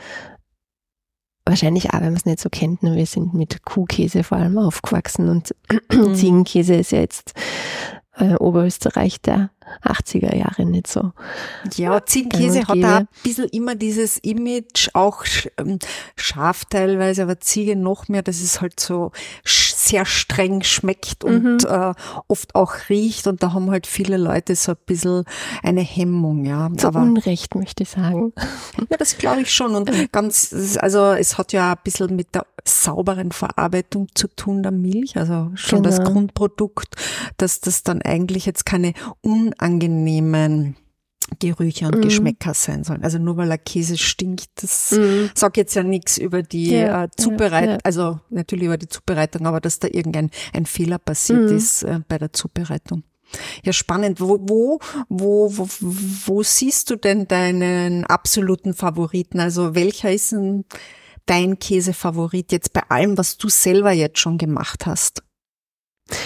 [SPEAKER 3] Wahrscheinlich auch, wenn man es nicht so kennt. Ne? Wir sind mit Kuhkäse vor allem aufgewachsen und <clears throat>
[SPEAKER 2] Mhm.
[SPEAKER 3] Ziegenkäse ist ja jetzt äh, Oberösterreich der 80er Jahre nicht so.
[SPEAKER 2] Ja, Ziegenkäse
[SPEAKER 3] und
[SPEAKER 2] hat auch ein bisschen immer dieses Image, auch ähm, scharf teilweise, aber Ziege noch mehr, dass es halt so sch- sehr streng schmeckt und äh, oft auch riecht und da haben halt viele Leute so ein bisschen eine Hemmung, ja.
[SPEAKER 3] Zu
[SPEAKER 2] aber
[SPEAKER 3] Unrecht möchte ich sagen. <laughs>
[SPEAKER 2] ja, das glaube ich schon und ganz, also es hat ja ein bisschen mit der sauberen Verarbeitung zu tun, der Milch, also schon das
[SPEAKER 3] Genau.
[SPEAKER 2] Grundprodukt, dass das dann eigentlich jetzt keine unangenehmen Gerüche und
[SPEAKER 3] Mhm.
[SPEAKER 2] Geschmäcker sein sollen. Also nur weil der Käse stinkt, das
[SPEAKER 3] Mhm.
[SPEAKER 2] sagt jetzt ja nichts über die
[SPEAKER 3] Ja,
[SPEAKER 2] äh, Zubereitung,
[SPEAKER 3] ja, ja.
[SPEAKER 2] also natürlich über die Zubereitung, aber dass da irgendein ein Fehler passiert
[SPEAKER 3] Mhm.
[SPEAKER 2] ist äh, bei der Zubereitung. Ja, spannend. Wo, wo, wo, wo, wo siehst du denn deinen absoluten Favoriten? Also welcher ist denn dein Käsefavorit jetzt bei allem, was du selber jetzt schon gemacht hast?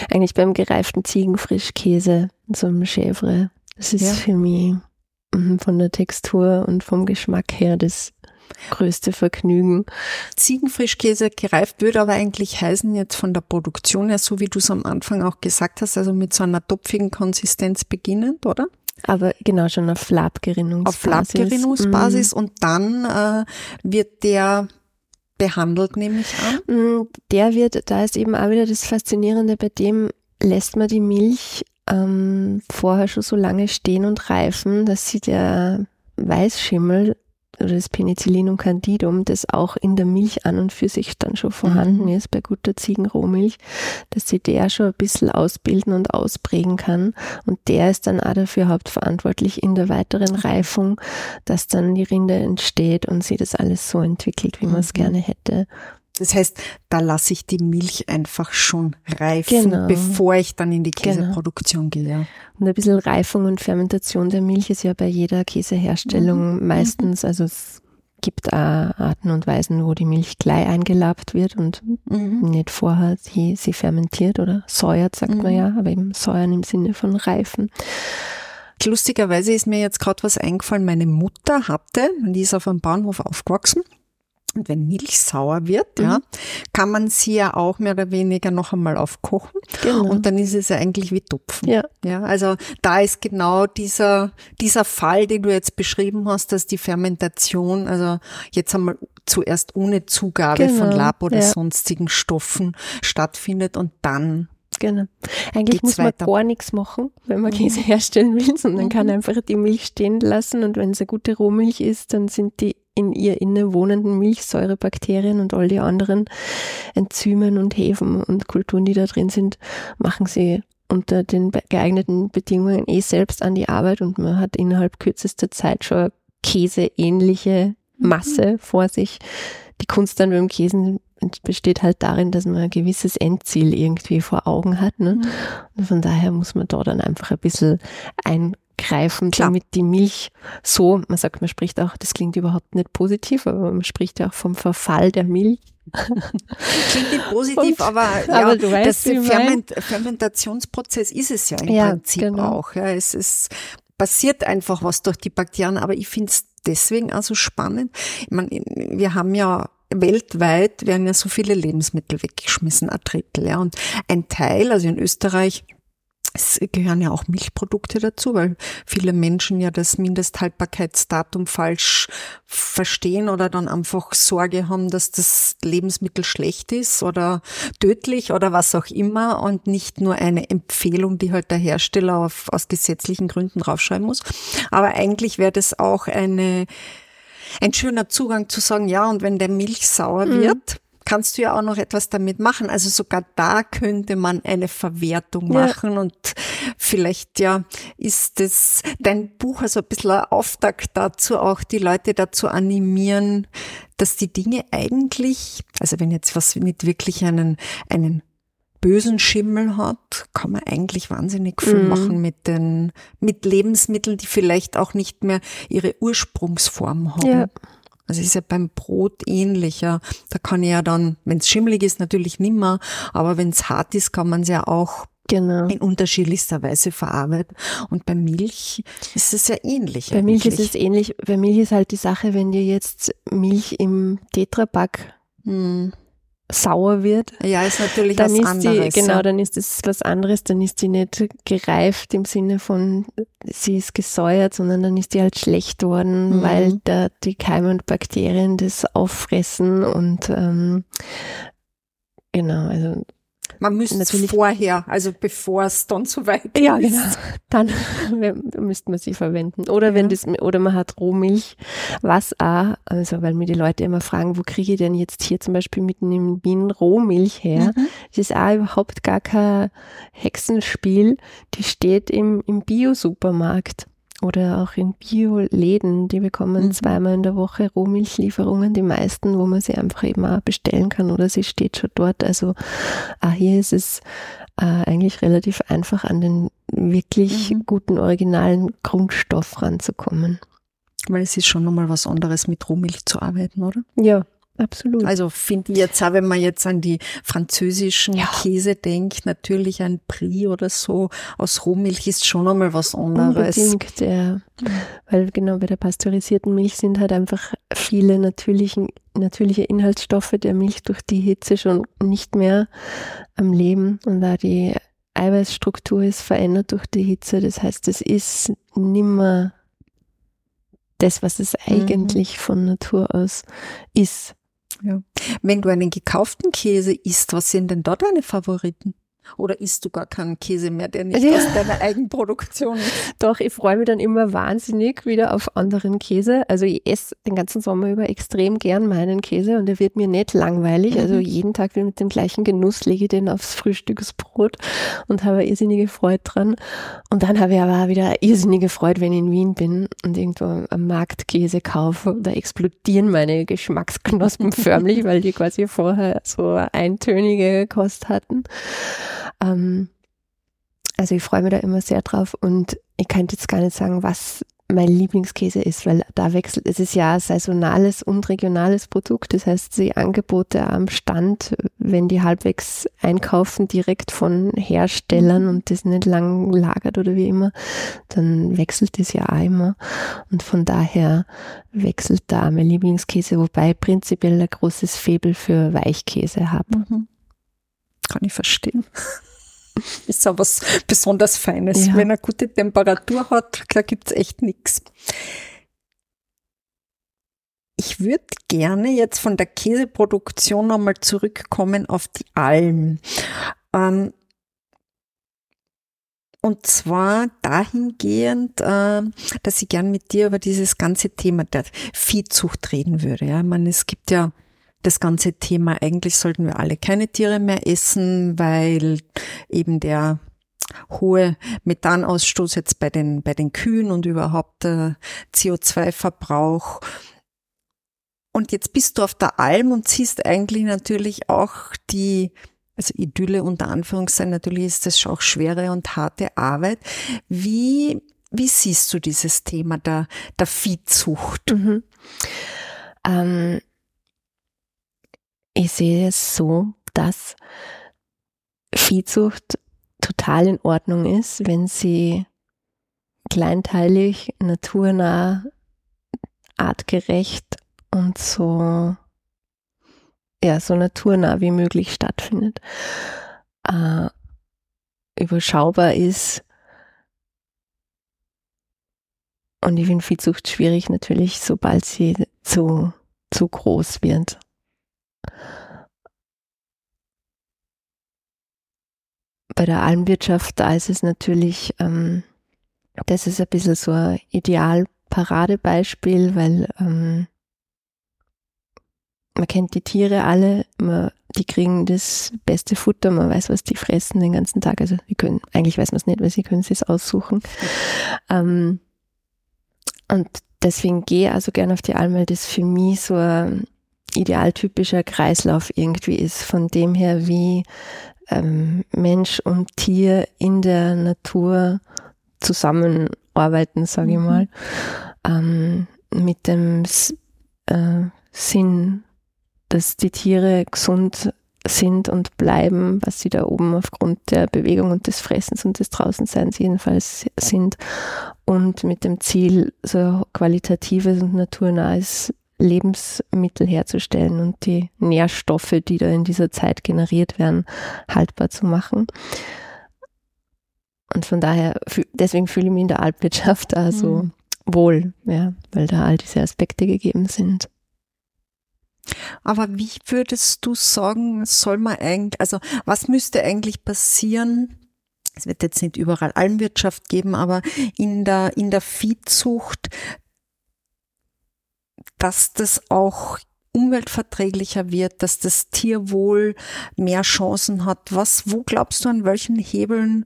[SPEAKER 3] Eigentlich beim gereiften Ziegenfrischkäse, so einem Chèvre. Das ist
[SPEAKER 2] Ja.
[SPEAKER 3] für mich von der Textur und vom Geschmack her das größte Vergnügen.
[SPEAKER 2] Ziegenfrischkäse gereift würde aber eigentlich heißen jetzt von der Produktion her, so wie du es am Anfang auch gesagt hast, also mit so einer topfigen Konsistenz beginnend, oder?
[SPEAKER 3] Aber genau schon auf Labgerinnungsbasis.
[SPEAKER 2] Auf Labgerinnungsbasis und dann äh, wird der behandelt, nehme ich an.
[SPEAKER 3] Mm, Der wird, da ist eben auch wieder das Faszinierende, bei dem lässt man die Milch ähm, vorher schon so lange stehen und reifen, dass sie der Weißschimmel oder das Penicillinum candidum, das auch in der Milch an und für sich dann schon vorhanden
[SPEAKER 2] Mhm.
[SPEAKER 3] ist bei guter Ziegenrohmilch, dass sie der schon ein bisschen ausbilden und ausprägen kann. Und der ist dann auch dafür hauptverantwortlich in der weiteren Reifung, dass dann die Rinde entsteht und sie das alles so entwickelt, wie man es
[SPEAKER 2] Mhm.
[SPEAKER 3] gerne hätte.
[SPEAKER 2] Das heißt, da lasse ich die Milch einfach schon reifen,
[SPEAKER 3] Genau.
[SPEAKER 2] bevor ich dann in die
[SPEAKER 3] Genau.
[SPEAKER 2] Käseproduktion gehe. Ja.
[SPEAKER 3] Und ein bisschen Reifung und Fermentation der Milch ist ja bei jeder Käseherstellung
[SPEAKER 2] Mhm.
[SPEAKER 3] meistens, also es gibt auch Arten und Weisen, wo die Milch gleich eingelabt wird und mhm. nicht vorher sie, sie fermentiert oder säuert, sagt mhm. man ja, aber eben säuern im Sinne von reifen.
[SPEAKER 2] Lustigerweise ist mir jetzt gerade was eingefallen. Meine Mutter hatte, die ist auf einem Bahnhof aufgewachsen, und wenn Milch sauer wird, mhm. ja, kann man sie ja auch mehr oder weniger noch einmal aufkochen. Genau. Und dann ist es ja eigentlich wie Tupfen. Ja. ja. Also da ist genau dieser, dieser Fall, den du jetzt beschrieben hast, dass die Fermentation, also jetzt einmal zuerst ohne Zugabe genau. von Lab oder ja. sonstigen Stoffen stattfindet und dann
[SPEAKER 3] Genau. Eigentlich muss man weiter. gar nichts machen, wenn man Käse herstellen will, sondern mhm. kann einfach die Milch stehen lassen und wenn es eine gute Rohmilch ist, dann sind die in ihr inne wohnenden Milchsäurebakterien und all die anderen Enzymen und Hefen und Kulturen, die da drin sind, machen sie unter den geeigneten Bedingungen eh selbst an die Arbeit und man hat innerhalb kürzester Zeit schon käseähnliche Masse mhm. vor sich. Die Kunst dann beim Käsen besteht halt darin, dass man ein gewisses Endziel irgendwie vor Augen hat. Ne? Mhm. Und von daher muss man da dann einfach ein bisschen ein greifen, Klar. damit die Milch so, man sagt, man spricht auch, das klingt überhaupt nicht positiv, aber man spricht ja auch vom Verfall der Milch.
[SPEAKER 2] Klingt nicht positiv, Und, aber, ja, <laughs> aber du weißt, das Ferment, Fermentationsprozess ist es ja im ja, Prinzip genau. auch. Ja, es ist, passiert einfach was durch die Bakterien, aber ich finde es deswegen also spannend. Ich meine, wir haben ja weltweit werden ja so viele Lebensmittel weggeschmissen, ein Drittel, ja. Und ein Teil, also in Österreich, es gehören ja auch Milchprodukte dazu, weil viele Menschen ja das Mindesthaltbarkeitsdatum falsch verstehen oder dann einfach Sorge haben, dass das Lebensmittel schlecht ist oder tödlich oder was auch immer und nicht nur eine Empfehlung, die halt der Hersteller auf, aus gesetzlichen Gründen draufschreiben muss. Aber eigentlich wäre das auch eine, ein schöner Zugang zu sagen, ja, und wenn der Milch sauer mhm. wird, kannst du ja auch noch etwas damit machen. Also sogar da könnte man eine Verwertung machen ja. und vielleicht ja ist es dein Buch also ein bisschen ein Auftakt dazu, auch die Leute dazu animieren, dass die Dinge eigentlich, also wenn jetzt was nicht wirklich einen, einen bösen Schimmel hat, kann man eigentlich wahnsinnig viel mhm. machen mit den, mit Lebensmitteln, die vielleicht auch nicht mehr ihre Ursprungsform haben. Ja. Also es ist ja beim Brot ähnlicher. Da kann ich ja dann, wenn es schimmelig ist, natürlich nimmer, aber wenn es hart ist, kann man es ja auch genau. in unterschiedlichster Weise verarbeiten. Und bei Milch ist es ja ähnlich.
[SPEAKER 3] Bei eigentlich. Milch ist es ähnlich. Bei Milch ist halt die Sache, wenn dir jetzt Milch im Tetrapack hm sauer wird.
[SPEAKER 2] Ja, ist natürlich dann was ist anderes.
[SPEAKER 3] Die, genau, dann ist es was anderes, dann ist sie nicht gereift im Sinne von, sie ist gesäuert, sondern dann ist die halt schlecht worden, mhm. weil da die Keime und Bakterien das auffressen und ähm, genau, also
[SPEAKER 2] man müsste es vorher, also bevor es dann so weit
[SPEAKER 3] ja, ist. Ja, genau. <laughs> Dann müsste man sie verwenden. Oder wenn ja. das, oder man hat Rohmilch, was auch, also weil mir die Leute immer fragen, wo kriege ich denn jetzt hier zum Beispiel mitten in Wien Rohmilch her? Mhm. Das ist auch überhaupt gar kein Hexenspiel. Die steht im, im Bio-Supermarkt oder auch in Bio-Läden, die bekommen mhm. zweimal in der Woche Rohmilchlieferungen, die meisten, wo man sie einfach eben auch bestellen kann oder sie steht schon dort. Also auch hier ist es äh, eigentlich relativ einfach an den wirklich mhm. guten originalen Grundstoff ranzukommen.
[SPEAKER 2] Weil es ist schon nochmal was anderes, mit Rohmilch zu arbeiten, oder?
[SPEAKER 3] Ja, Absolut.
[SPEAKER 2] Also finden wir jetzt auch, wenn man jetzt an die französischen ja. Käse denkt, natürlich ein Brie oder so aus Rohmilch ist schon einmal was anderes.
[SPEAKER 3] Unbedingt, ja. Weil genau bei der pasteurisierten Milch sind halt einfach viele natürlichen, natürliche Inhaltsstoffe der Milch durch die Hitze schon nicht mehr am Leben und da die Eiweißstruktur ist verändert durch die Hitze. Das heißt, es ist nimmer das, was es mhm. eigentlich mhm. von Natur aus ist.
[SPEAKER 2] Ja. Wenn du einen gekauften Käse isst, was sind denn dort deine Favoriten? Oder isst du gar keinen Käse mehr, der nicht ja. aus deiner Eigenproduktion ist? <laughs>
[SPEAKER 3] Doch, ich freue mich dann immer wahnsinnig wieder auf anderen Käse. Also ich esse den ganzen Sommer über extrem gern meinen Käse und er wird mir nicht langweilig. Also mhm. Also jeden Tag wieder mit dem gleichen Genuss lege ich den aufs Frühstücksbrot und habe irrsinnige Freude dran. Und dann habe ich aber auch wieder irrsinnige Freude, wenn ich in Wien bin und irgendwo am Markt Käse kaufe. Da explodieren meine Geschmacksknospen <laughs> förmlich, weil die quasi vorher so eintönige Kost hatten. Ähm, also ich freue mich da immer sehr drauf und ich könnte jetzt gar nicht sagen, was mein Lieblingskäse ist, weil da wechselt, es ist ja ein saisonales und regionales Produkt. Das heißt, die Angebote am Stand, wenn die halbwegs einkaufen, direkt von Herstellern mhm. und das nicht lang lagert oder wie immer, dann wechselt das ja auch immer. Und von daher wechselt da mein Lieblingskäse, wobei prinzipiell ein großes Febel für Weichkäse habe. Mhm.
[SPEAKER 2] Kann ich verstehen. <laughs> ist auch was besonders Feines. Ja. Wenn er gute Temperatur hat, da gibt es echt nichts. Ich würde gerne jetzt von der Käseproduktion nochmal zurückkommen auf die Alm. Ähm, und zwar dahingehend, äh, dass ich gern mit dir über dieses ganze Thema der Viehzucht reden würde. Ja, ich meine, es gibt ja das ganze Thema, eigentlich sollten wir alle keine Tiere mehr essen, weil eben der hohe Methanausstoß jetzt bei den, bei den Kühen und überhaupt der CO2-Verbrauch. Und jetzt bist du auf der Alm und siehst eigentlich natürlich auch die, also Idylle unter Anführungszeichen, natürlich ist das auch schwere und harte Arbeit. Wie, wie siehst du dieses Thema der, der Viehzucht? Mhm.
[SPEAKER 3] Ähm, ich sehe es so, dass Viehzucht total in Ordnung ist, wenn sie kleinteilig, naturnah, artgerecht und so, ja, so naturnah wie möglich stattfindet. Äh, überschaubar ist. Und ich finde Viehzucht schwierig natürlich, sobald sie zu, zu groß wird. Bei der Almwirtschaft, da ist es natürlich, ähm, das ist ein bisschen so ein Idealparadebeispiel, weil ähm, man kennt die Tiere alle, man, die kriegen das beste Futter, man weiß, was die fressen den ganzen Tag. Also die können, eigentlich weiß man es nicht, weil sie können es aussuchen. <laughs> Ähm, und deswegen gehe ich also gerne auf die Alm, weil das für mich so ein idealtypischer Kreislauf irgendwie ist, von dem her, wie ähm, Mensch und Tier in der Natur zusammenarbeiten, sage ich mhm. mal, ähm, mit dem äh, Sinn, dass die Tiere gesund sind und bleiben, was sie da oben aufgrund der Bewegung und des Fressens und des Draußenseins jedenfalls sind und mit dem Ziel, so qualitatives und naturnahes Lebensmittel herzustellen und die Nährstoffe, die da in dieser Zeit generiert werden, haltbar zu machen. Und von daher, deswegen fühle ich mich in der Alpwirtschaft da so mhm. wohl, ja, weil da all diese Aspekte gegeben sind.
[SPEAKER 2] Aber wie würdest du sagen, soll man eigentlich, also was müsste eigentlich passieren? Es wird jetzt nicht überall Almwirtschaft geben, aber in der, in der Viehzucht, dass das auch umweltverträglicher wird, dass das Tierwohl mehr Chancen hat. Was, wo glaubst du, an welchen Hebeln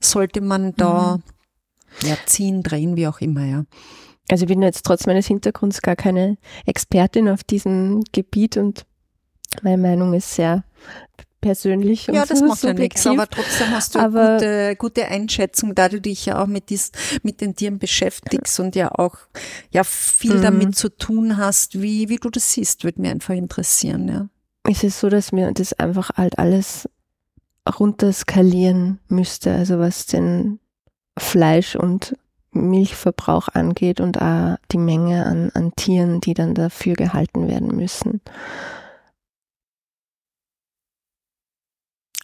[SPEAKER 2] sollte man da mhm. ja, ziehen, drehen, wie auch immer, ja?
[SPEAKER 3] Also ich bin jetzt trotz meines Hintergrunds gar keine Expertin auf diesem Gebiet und meine Meinung ist sehr persönlich
[SPEAKER 2] ja, das macht ja nichts, aber trotzdem hast du aber, eine gute, gute Einschätzung, da du dich ja auch mit, dies, mit den Tieren beschäftigst und ja auch ja viel mhm. damit zu tun hast, wie, wie du das siehst, würde mich einfach interessieren. Ja.
[SPEAKER 3] Es ist so, dass mir das einfach halt alles runterskalieren müsste, also was den Fleisch- und Milchverbrauch angeht und auch die Menge an, an Tieren, die dann dafür gehalten werden müssen.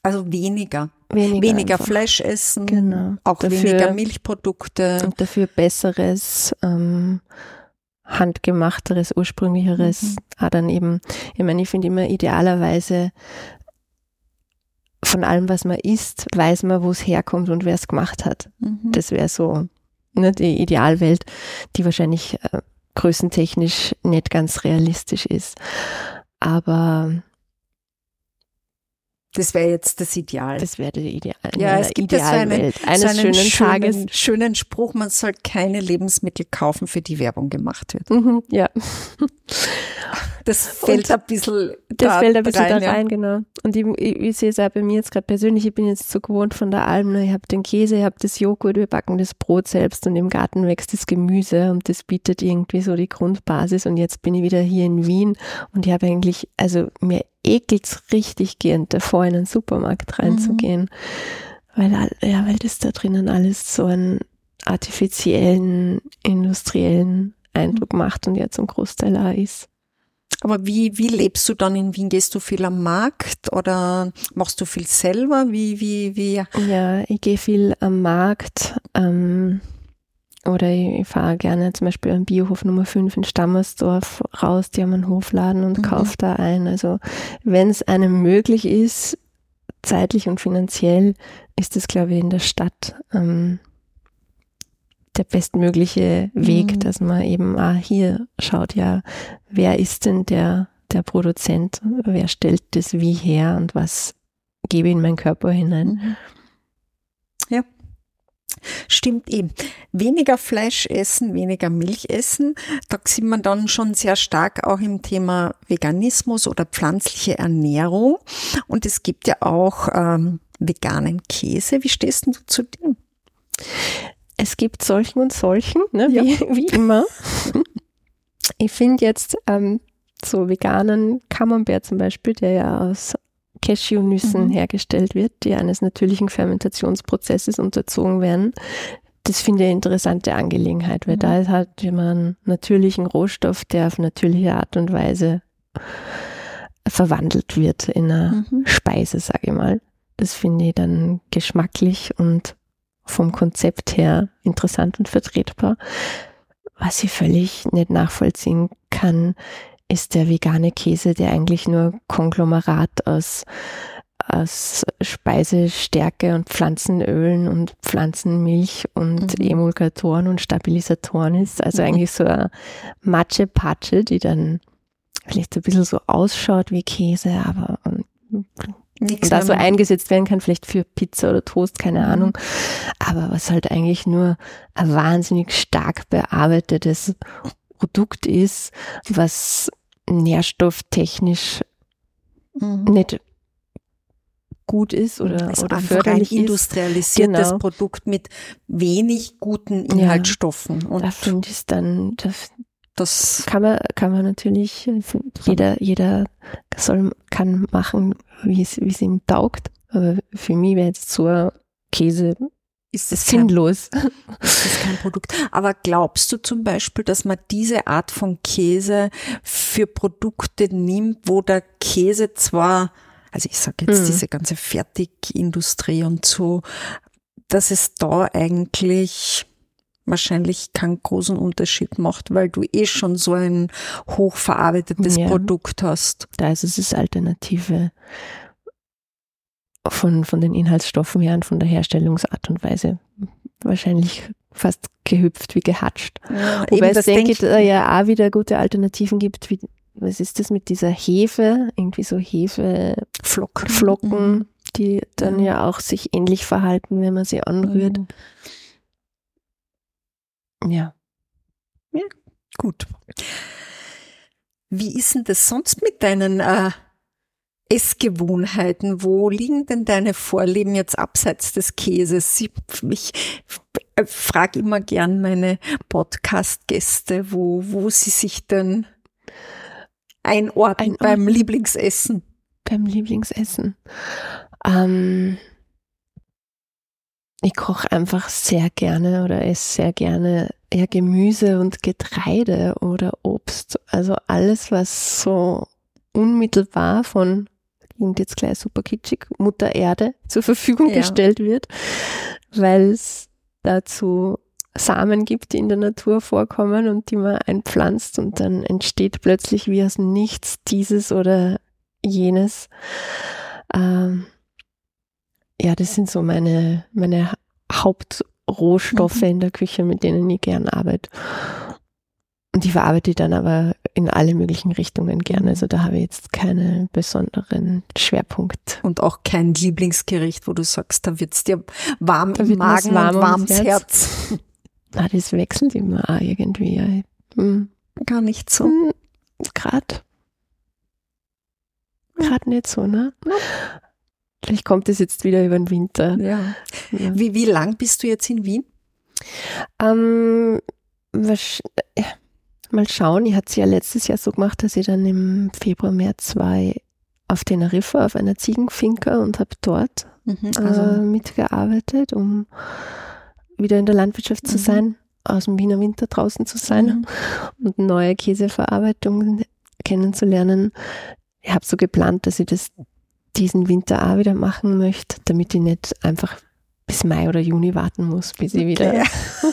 [SPEAKER 2] Also weniger. Weniger, weniger Fleisch essen, genau. auch dafür, weniger Milchprodukte.
[SPEAKER 3] Und dafür besseres, ähm, handgemachteres, ursprünglicheres. Mhm. Ah, dann eben, ich meine, ich finde immer idealerweise von allem, was man isst, weiß man, wo es herkommt und wer es gemacht hat. Mhm. Das wäre so ne, die Idealwelt, die wahrscheinlich äh, größentechnisch nicht ganz realistisch ist. Aber
[SPEAKER 2] das wäre jetzt das Ideal.
[SPEAKER 3] Das wäre die Ideal.
[SPEAKER 2] Ja, es gibt ja so einen, so einen schönen, schönen schönen Spruch, man soll keine Lebensmittel kaufen, für die Werbung gemacht wird.
[SPEAKER 3] Mhm, ja.
[SPEAKER 2] Das fällt und ein bisschen
[SPEAKER 3] Das da fällt ein bisschen rein, da rein, ja. genau. Und ich, ich, ich sehe es auch bei mir jetzt gerade persönlich, ich bin jetzt so gewohnt von der Alm, ne? ich habe den Käse, ich habe das Joghurt, wir backen das Brot selbst und im Garten wächst das Gemüse und das bietet irgendwie so die Grundbasis und jetzt bin ich wieder hier in Wien und ich habe eigentlich, also mir ekelt es richtig gehend davor, in einen Supermarkt reinzugehen. Mhm. Weil, ja, weil das da drinnen alles so einen artifiziellen, industriellen Eindruck mhm. macht und ja zum Großteil auch ist.
[SPEAKER 2] Aber wie, wie lebst du dann in Wien? Gehst du viel am Markt oder machst du viel selber? Wie, wie, wie?
[SPEAKER 3] Ja, ich gehe viel am Markt. Ähm, oder ich, ich fahre gerne zum Beispiel am Biohof Nummer 5 in Stammersdorf raus, die haben einen Hofladen und mhm. kaufe da ein. Also wenn es einem möglich ist, zeitlich und finanziell, ist es, glaube ich, in der Stadt ähm, der bestmögliche Weg, mhm. dass man eben ah, hier schaut, ja, wer ist denn der, der Produzent, wer stellt das wie her und was gebe in meinen Körper hinein. Mhm.
[SPEAKER 2] Ja. Stimmt eben. Weniger Fleisch essen, weniger Milch essen. Da sieht man dann schon sehr stark auch im Thema Veganismus oder pflanzliche Ernährung. Und es gibt ja auch ähm, veganen Käse. Wie stehst du zu dem?
[SPEAKER 3] Es gibt solchen und solchen, ne, ja. wie, wie immer. Ich finde jetzt ähm, so veganen Camembert zum Beispiel, der ja aus Cashewnüssen mhm. hergestellt wird, die eines natürlichen Fermentationsprozesses unterzogen werden. Das finde ich eine interessante Angelegenheit, weil mhm. da hat man einen natürlichen Rohstoff, der auf natürliche Art und Weise verwandelt wird in eine mhm. Speise, sage ich mal. Das finde ich dann geschmacklich und vom Konzept her interessant und vertretbar. Was ich völlig nicht nachvollziehen kann, ist der vegane Käse, der eigentlich nur Konglomerat aus, aus Speisestärke und Pflanzenölen und Pflanzenmilch und mhm. Emulgatoren und Stabilisatoren ist. Also mhm. eigentlich so eine Matsche-Patsche, die dann vielleicht so ein bisschen so ausschaut wie Käse, aber Nichts da so eingesetzt werden kann, vielleicht für Pizza oder Toast, keine mhm. Ahnung. Aber was halt eigentlich nur ein wahnsinnig stark bearbeitetes Produkt ist, was nährstofftechnisch mhm. nicht gut ist oder,
[SPEAKER 2] also
[SPEAKER 3] oder
[SPEAKER 2] förderlich ein industrialisiertes genau. Produkt mit wenig guten Inhaltsstoffen.
[SPEAKER 3] Ja, und da finde ich dann, das, das kann man, kann man natürlich, jeder, jeder soll, kann machen, wie es, wie es ihm taugt. Aber für mich wäre jetzt so ein Käse ist das sinnlos.
[SPEAKER 2] Kein, ist das kein Produkt. Aber glaubst du zum Beispiel, dass man diese Art von Käse für Produkte nimmt, wo der Käse zwar, also ich sage jetzt mhm. diese ganze Fertigindustrie und so, dass es da eigentlich wahrscheinlich keinen großen Unterschied macht, weil du eh schon so ein hochverarbeitetes ja. Produkt hast.
[SPEAKER 3] Da ist es das Alternative von, von den Inhaltsstoffen her und von der Herstellungsart und Weise wahrscheinlich fast gehüpft wie gehatscht. Ja, Wobei es denke ich ja auch wieder gute Alternativen gibt, wie was ist das mit dieser Hefe, irgendwie so Hefeflocken, Flocken, mhm. die dann ja. ja auch sich ähnlich verhalten, wenn man sie anrührt. Mhm. Ja.
[SPEAKER 2] Ja, gut. Wie ist denn das sonst mit deinen äh, Essgewohnheiten? Wo liegen denn deine Vorlieben jetzt abseits des Käses? Ich, ich frage immer gern meine Podcast-Gäste, wo, wo sie sich denn einordnen Ein beim Lieblingsessen.
[SPEAKER 3] Beim Lieblingsessen. Ähm, ich koche einfach sehr gerne oder esse sehr gerne eher Gemüse und Getreide oder Obst. Also alles, was so unmittelbar von, klingt jetzt gleich super kitschig, Mutter Erde zur Verfügung ja. gestellt wird, weil es dazu Samen gibt, die in der Natur vorkommen und die man einpflanzt und dann entsteht plötzlich wie aus nichts dieses oder jenes. Ähm, ja, das sind so meine, meine Hauptrohstoffe mhm. in der Küche, mit denen ich gern arbeite. Und die verarbeite ich dann aber in alle möglichen Richtungen gerne. Also da habe ich jetzt keinen besonderen Schwerpunkt.
[SPEAKER 2] Und auch kein Lieblingsgericht, wo du sagst, da wird es dir warm da im Magen warm und warmes Herz. Herz. <laughs>
[SPEAKER 3] Ah, das wechselt immer auch irgendwie. Ja.
[SPEAKER 2] Hm. Gar nicht so. Hm,
[SPEAKER 3] Gerade. gerade nicht so, ne? Vielleicht kommt es jetzt wieder über den Winter.
[SPEAKER 2] Ja. ja. Wie, wie lang bist du jetzt in Wien?
[SPEAKER 3] Ähm, mal schauen. Ich hatte es ja letztes Jahr so gemacht, dass ich dann im Februar, März war auf Teneriffa auf einer Ziegenfinker und habe dort mhm, also. äh, mitgearbeitet, um wieder in der Landwirtschaft zu mhm. sein, aus dem Wiener Winter draußen zu sein mhm. und neue Käseverarbeitung kennenzulernen. Ich habe so geplant, dass ich das diesen Winter auch wieder machen möchte, damit ich nicht einfach bis Mai oder Juni warten muss, bis ich wieder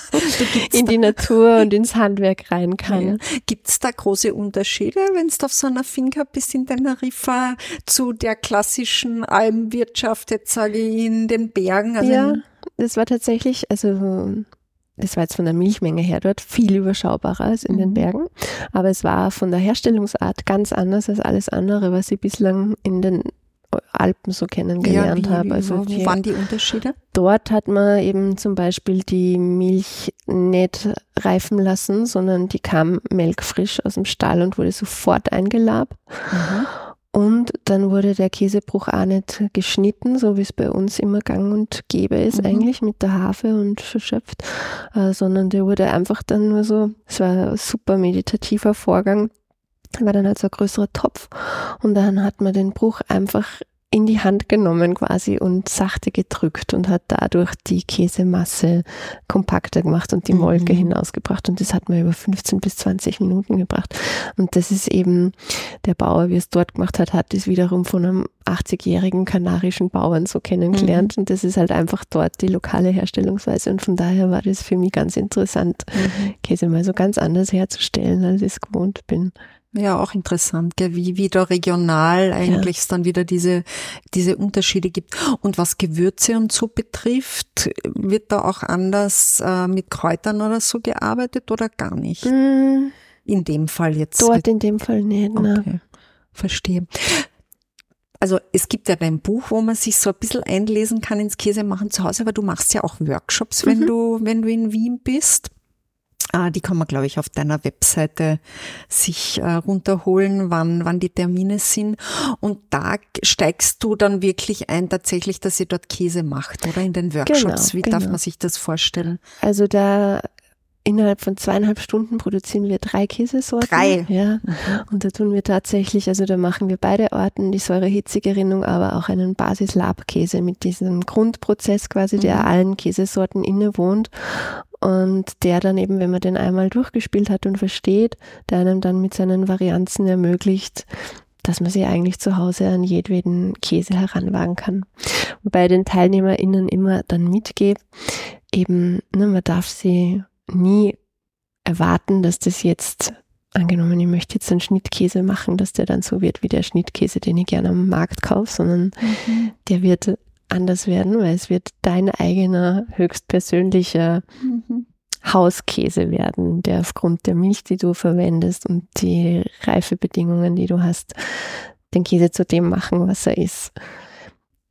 [SPEAKER 3] <laughs> in die Natur und ins Handwerk rein kann. Ja.
[SPEAKER 2] Gibt es da große Unterschiede, wenn du auf so einer Finca bist in Teneriffa zu der klassischen Almwirtschaft, jetzt sage ich in den Bergen?
[SPEAKER 3] Also ja, das war tatsächlich, also das war jetzt von der Milchmenge her dort viel überschaubarer als in mhm. den Bergen, aber es war von der Herstellungsart ganz anders als alles andere, was ich bislang in den Alpen so kennengelernt ja, habe.
[SPEAKER 2] Also wo waren die Unterschiede?
[SPEAKER 3] Dort hat man eben zum Beispiel die Milch nicht reifen lassen, sondern die kam melkfrisch aus dem Stall und wurde sofort eingelabt. Mhm. Und dann wurde der Käsebruch auch nicht geschnitten, so wie es bei uns immer gang und gäbe ist mhm. eigentlich mit der Harfe und verschöpft, äh, sondern der wurde einfach dann nur so, es war ein super meditativer Vorgang, war dann halt so ein größerer Topf und dann hat man den Bruch einfach in die Hand genommen quasi und sachte gedrückt und hat dadurch die Käsemasse kompakter gemacht und die Molke mhm. hinausgebracht. Und das hat man über 15 bis 20 Minuten gebracht. Und das ist eben, der Bauer, wie es dort gemacht hat, hat es wiederum von einem 80-jährigen kanarischen Bauern so kennengelernt. Mhm. Und das ist halt einfach dort die lokale Herstellungsweise. Und von daher war das für mich ganz interessant, mhm. Käse mal so ganz anders herzustellen, als ich es gewohnt bin.
[SPEAKER 2] Ja, auch interessant, gell? wie wieder regional eigentlich ja. es dann wieder diese, diese Unterschiede gibt. Und was Gewürze und so betrifft, wird da auch anders äh, mit Kräutern oder so gearbeitet oder gar nicht? Mm. In dem Fall jetzt.
[SPEAKER 3] Dort in dem Fall nicht, ne? Okay.
[SPEAKER 2] Verstehe. Also es gibt ja dein Buch, wo man sich so ein bisschen einlesen kann ins Käse machen zu Hause, aber du machst ja auch Workshops, wenn mhm. du, wenn du in Wien bist. Ah, die kann man, glaube ich, auf deiner Webseite sich äh, runterholen, wann, wann die Termine sind. Und da steigst du dann wirklich ein, tatsächlich, dass ihr dort Käse macht, oder in den Workshops. Genau, Wie genau. darf man sich das vorstellen?
[SPEAKER 3] Also da Innerhalb von zweieinhalb Stunden produzieren wir drei Käsesorten.
[SPEAKER 2] Drei?
[SPEAKER 3] Ja. Und da tun wir tatsächlich, also da machen wir beide Orten, die Säurehitzegerinnung, aber auch einen Basis-Lab-Käse mit diesem Grundprozess quasi, der mhm. allen Käsesorten innewohnt. Und der dann eben, wenn man den einmal durchgespielt hat und versteht, der einem dann mit seinen Varianzen ermöglicht, dass man sich eigentlich zu Hause an jedweden Käse heranwagen kann. Wobei den TeilnehmerInnen immer dann mitgebe, eben, ne, man darf sie nie erwarten, dass das jetzt, angenommen, ich möchte jetzt einen Schnittkäse machen, dass der dann so wird wie der Schnittkäse, den ich gerne am Markt kaufe, sondern mhm. der wird anders werden, weil es wird dein eigener, höchstpersönlicher mhm. Hauskäse werden, der aufgrund der Milch, die du verwendest und die Reifebedingungen, die du hast, den Käse zu dem machen, was er ist.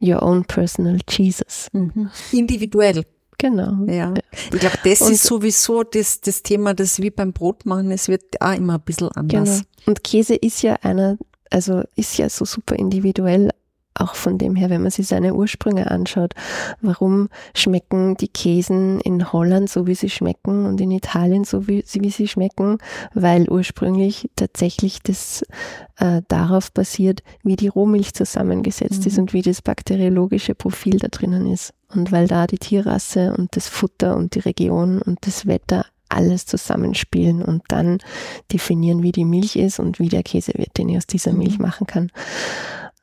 [SPEAKER 3] Your own personal Jesus.
[SPEAKER 2] Mhm. Individuell.
[SPEAKER 3] Genau.
[SPEAKER 2] Ja. Ich glaube, das und ist sowieso das, das Thema, das wie beim Brotmachen, es wird auch immer ein bisschen anders. Genau.
[SPEAKER 3] Und Käse ist ja einer, also ist ja so super individuell, auch von dem her, wenn man sich seine Ursprünge anschaut, warum schmecken die Käsen in Holland so, wie sie schmecken und in Italien so, wie, wie sie schmecken, weil ursprünglich tatsächlich das äh, darauf basiert, wie die Rohmilch zusammengesetzt mhm. ist und wie das bakteriologische Profil da drinnen ist. Und weil da die Tierrasse und das Futter und die Region und das Wetter alles zusammenspielen und dann definieren, wie die Milch ist und wie der Käse wird, den ich aus dieser Milch mhm. machen kann.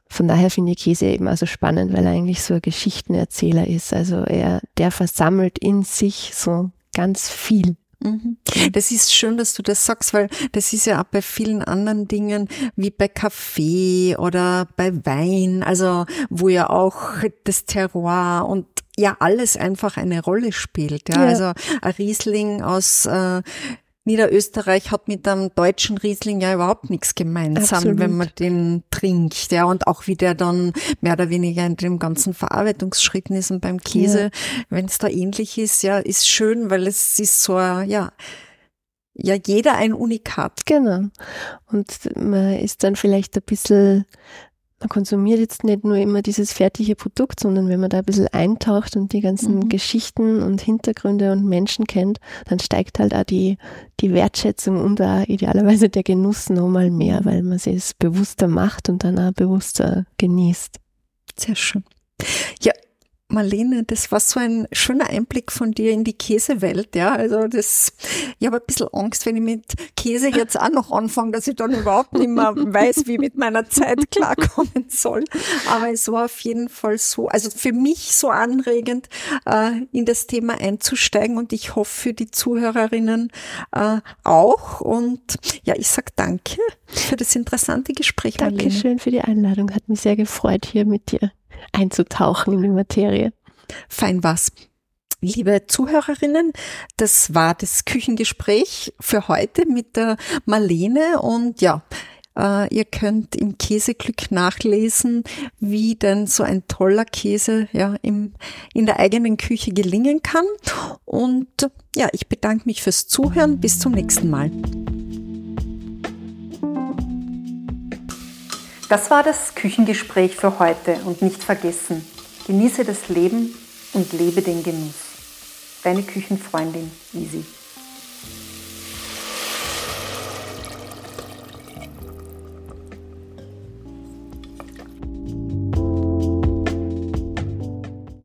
[SPEAKER 3] Von daher finde ich Käse eben also spannend, weil er eigentlich so ein Geschichtenerzähler ist. Also er, der versammelt in sich so ganz viel.
[SPEAKER 2] Mhm. Das ist schön, dass du das sagst, weil das ist ja auch bei vielen anderen Dingen wie bei Kaffee oder bei Wein, also wo ja auch das Terroir und ja alles einfach eine Rolle spielt. Ja, ja. also ein Riesling aus äh, Niederösterreich hat mit einem deutschen Riesling ja überhaupt nichts gemeinsam, Absolut. wenn man den trinkt. Ja, und auch wie der dann mehr oder weniger in dem ganzen Verarbeitungsschritten ist und beim Käse, ja. wenn es da ähnlich ist, ja, ist schön, weil es ist so, ja, ja, jeder ein Unikat.
[SPEAKER 3] Genau. Und man ist dann vielleicht ein bisschen man konsumiert jetzt nicht nur immer dieses fertige Produkt, sondern wenn man da ein bisschen eintaucht und die ganzen mhm. Geschichten und Hintergründe und Menschen kennt, dann steigt halt auch die, die Wertschätzung und auch idealerweise der Genuss nochmal mehr, weil man sich es bewusster macht und dann auch bewusster genießt.
[SPEAKER 2] Sehr schön. Ja, Marlene, das war so ein schöner Einblick von dir in die Käsewelt, ja. Also das, ich habe ein bisschen Angst, wenn ich mit Käse jetzt auch noch anfange, dass ich dann überhaupt nicht mehr weiß, wie ich mit meiner Zeit klarkommen soll. Aber es war auf jeden Fall so, also für mich so anregend, äh, in das Thema einzusteigen und ich hoffe für die Zuhörerinnen äh, auch. Und ja, ich sag danke für das interessante Gespräch,
[SPEAKER 3] Marlene. Dankeschön für die Einladung. Hat mich sehr gefreut, hier mit dir einzutauchen in die Materie.
[SPEAKER 2] Fein was. Liebe Zuhörerinnen, das war das Küchengespräch für heute mit der Marlene und ja, äh, ihr könnt im Käseglück nachlesen, wie denn so ein toller Käse ja im, in der eigenen Küche gelingen kann. Und ja, ich bedanke mich fürs Zuhören. Bis zum nächsten Mal. Das war das Küchengespräch für heute und nicht vergessen, genieße das Leben und lebe den Genuss. Deine Küchenfreundin Easy.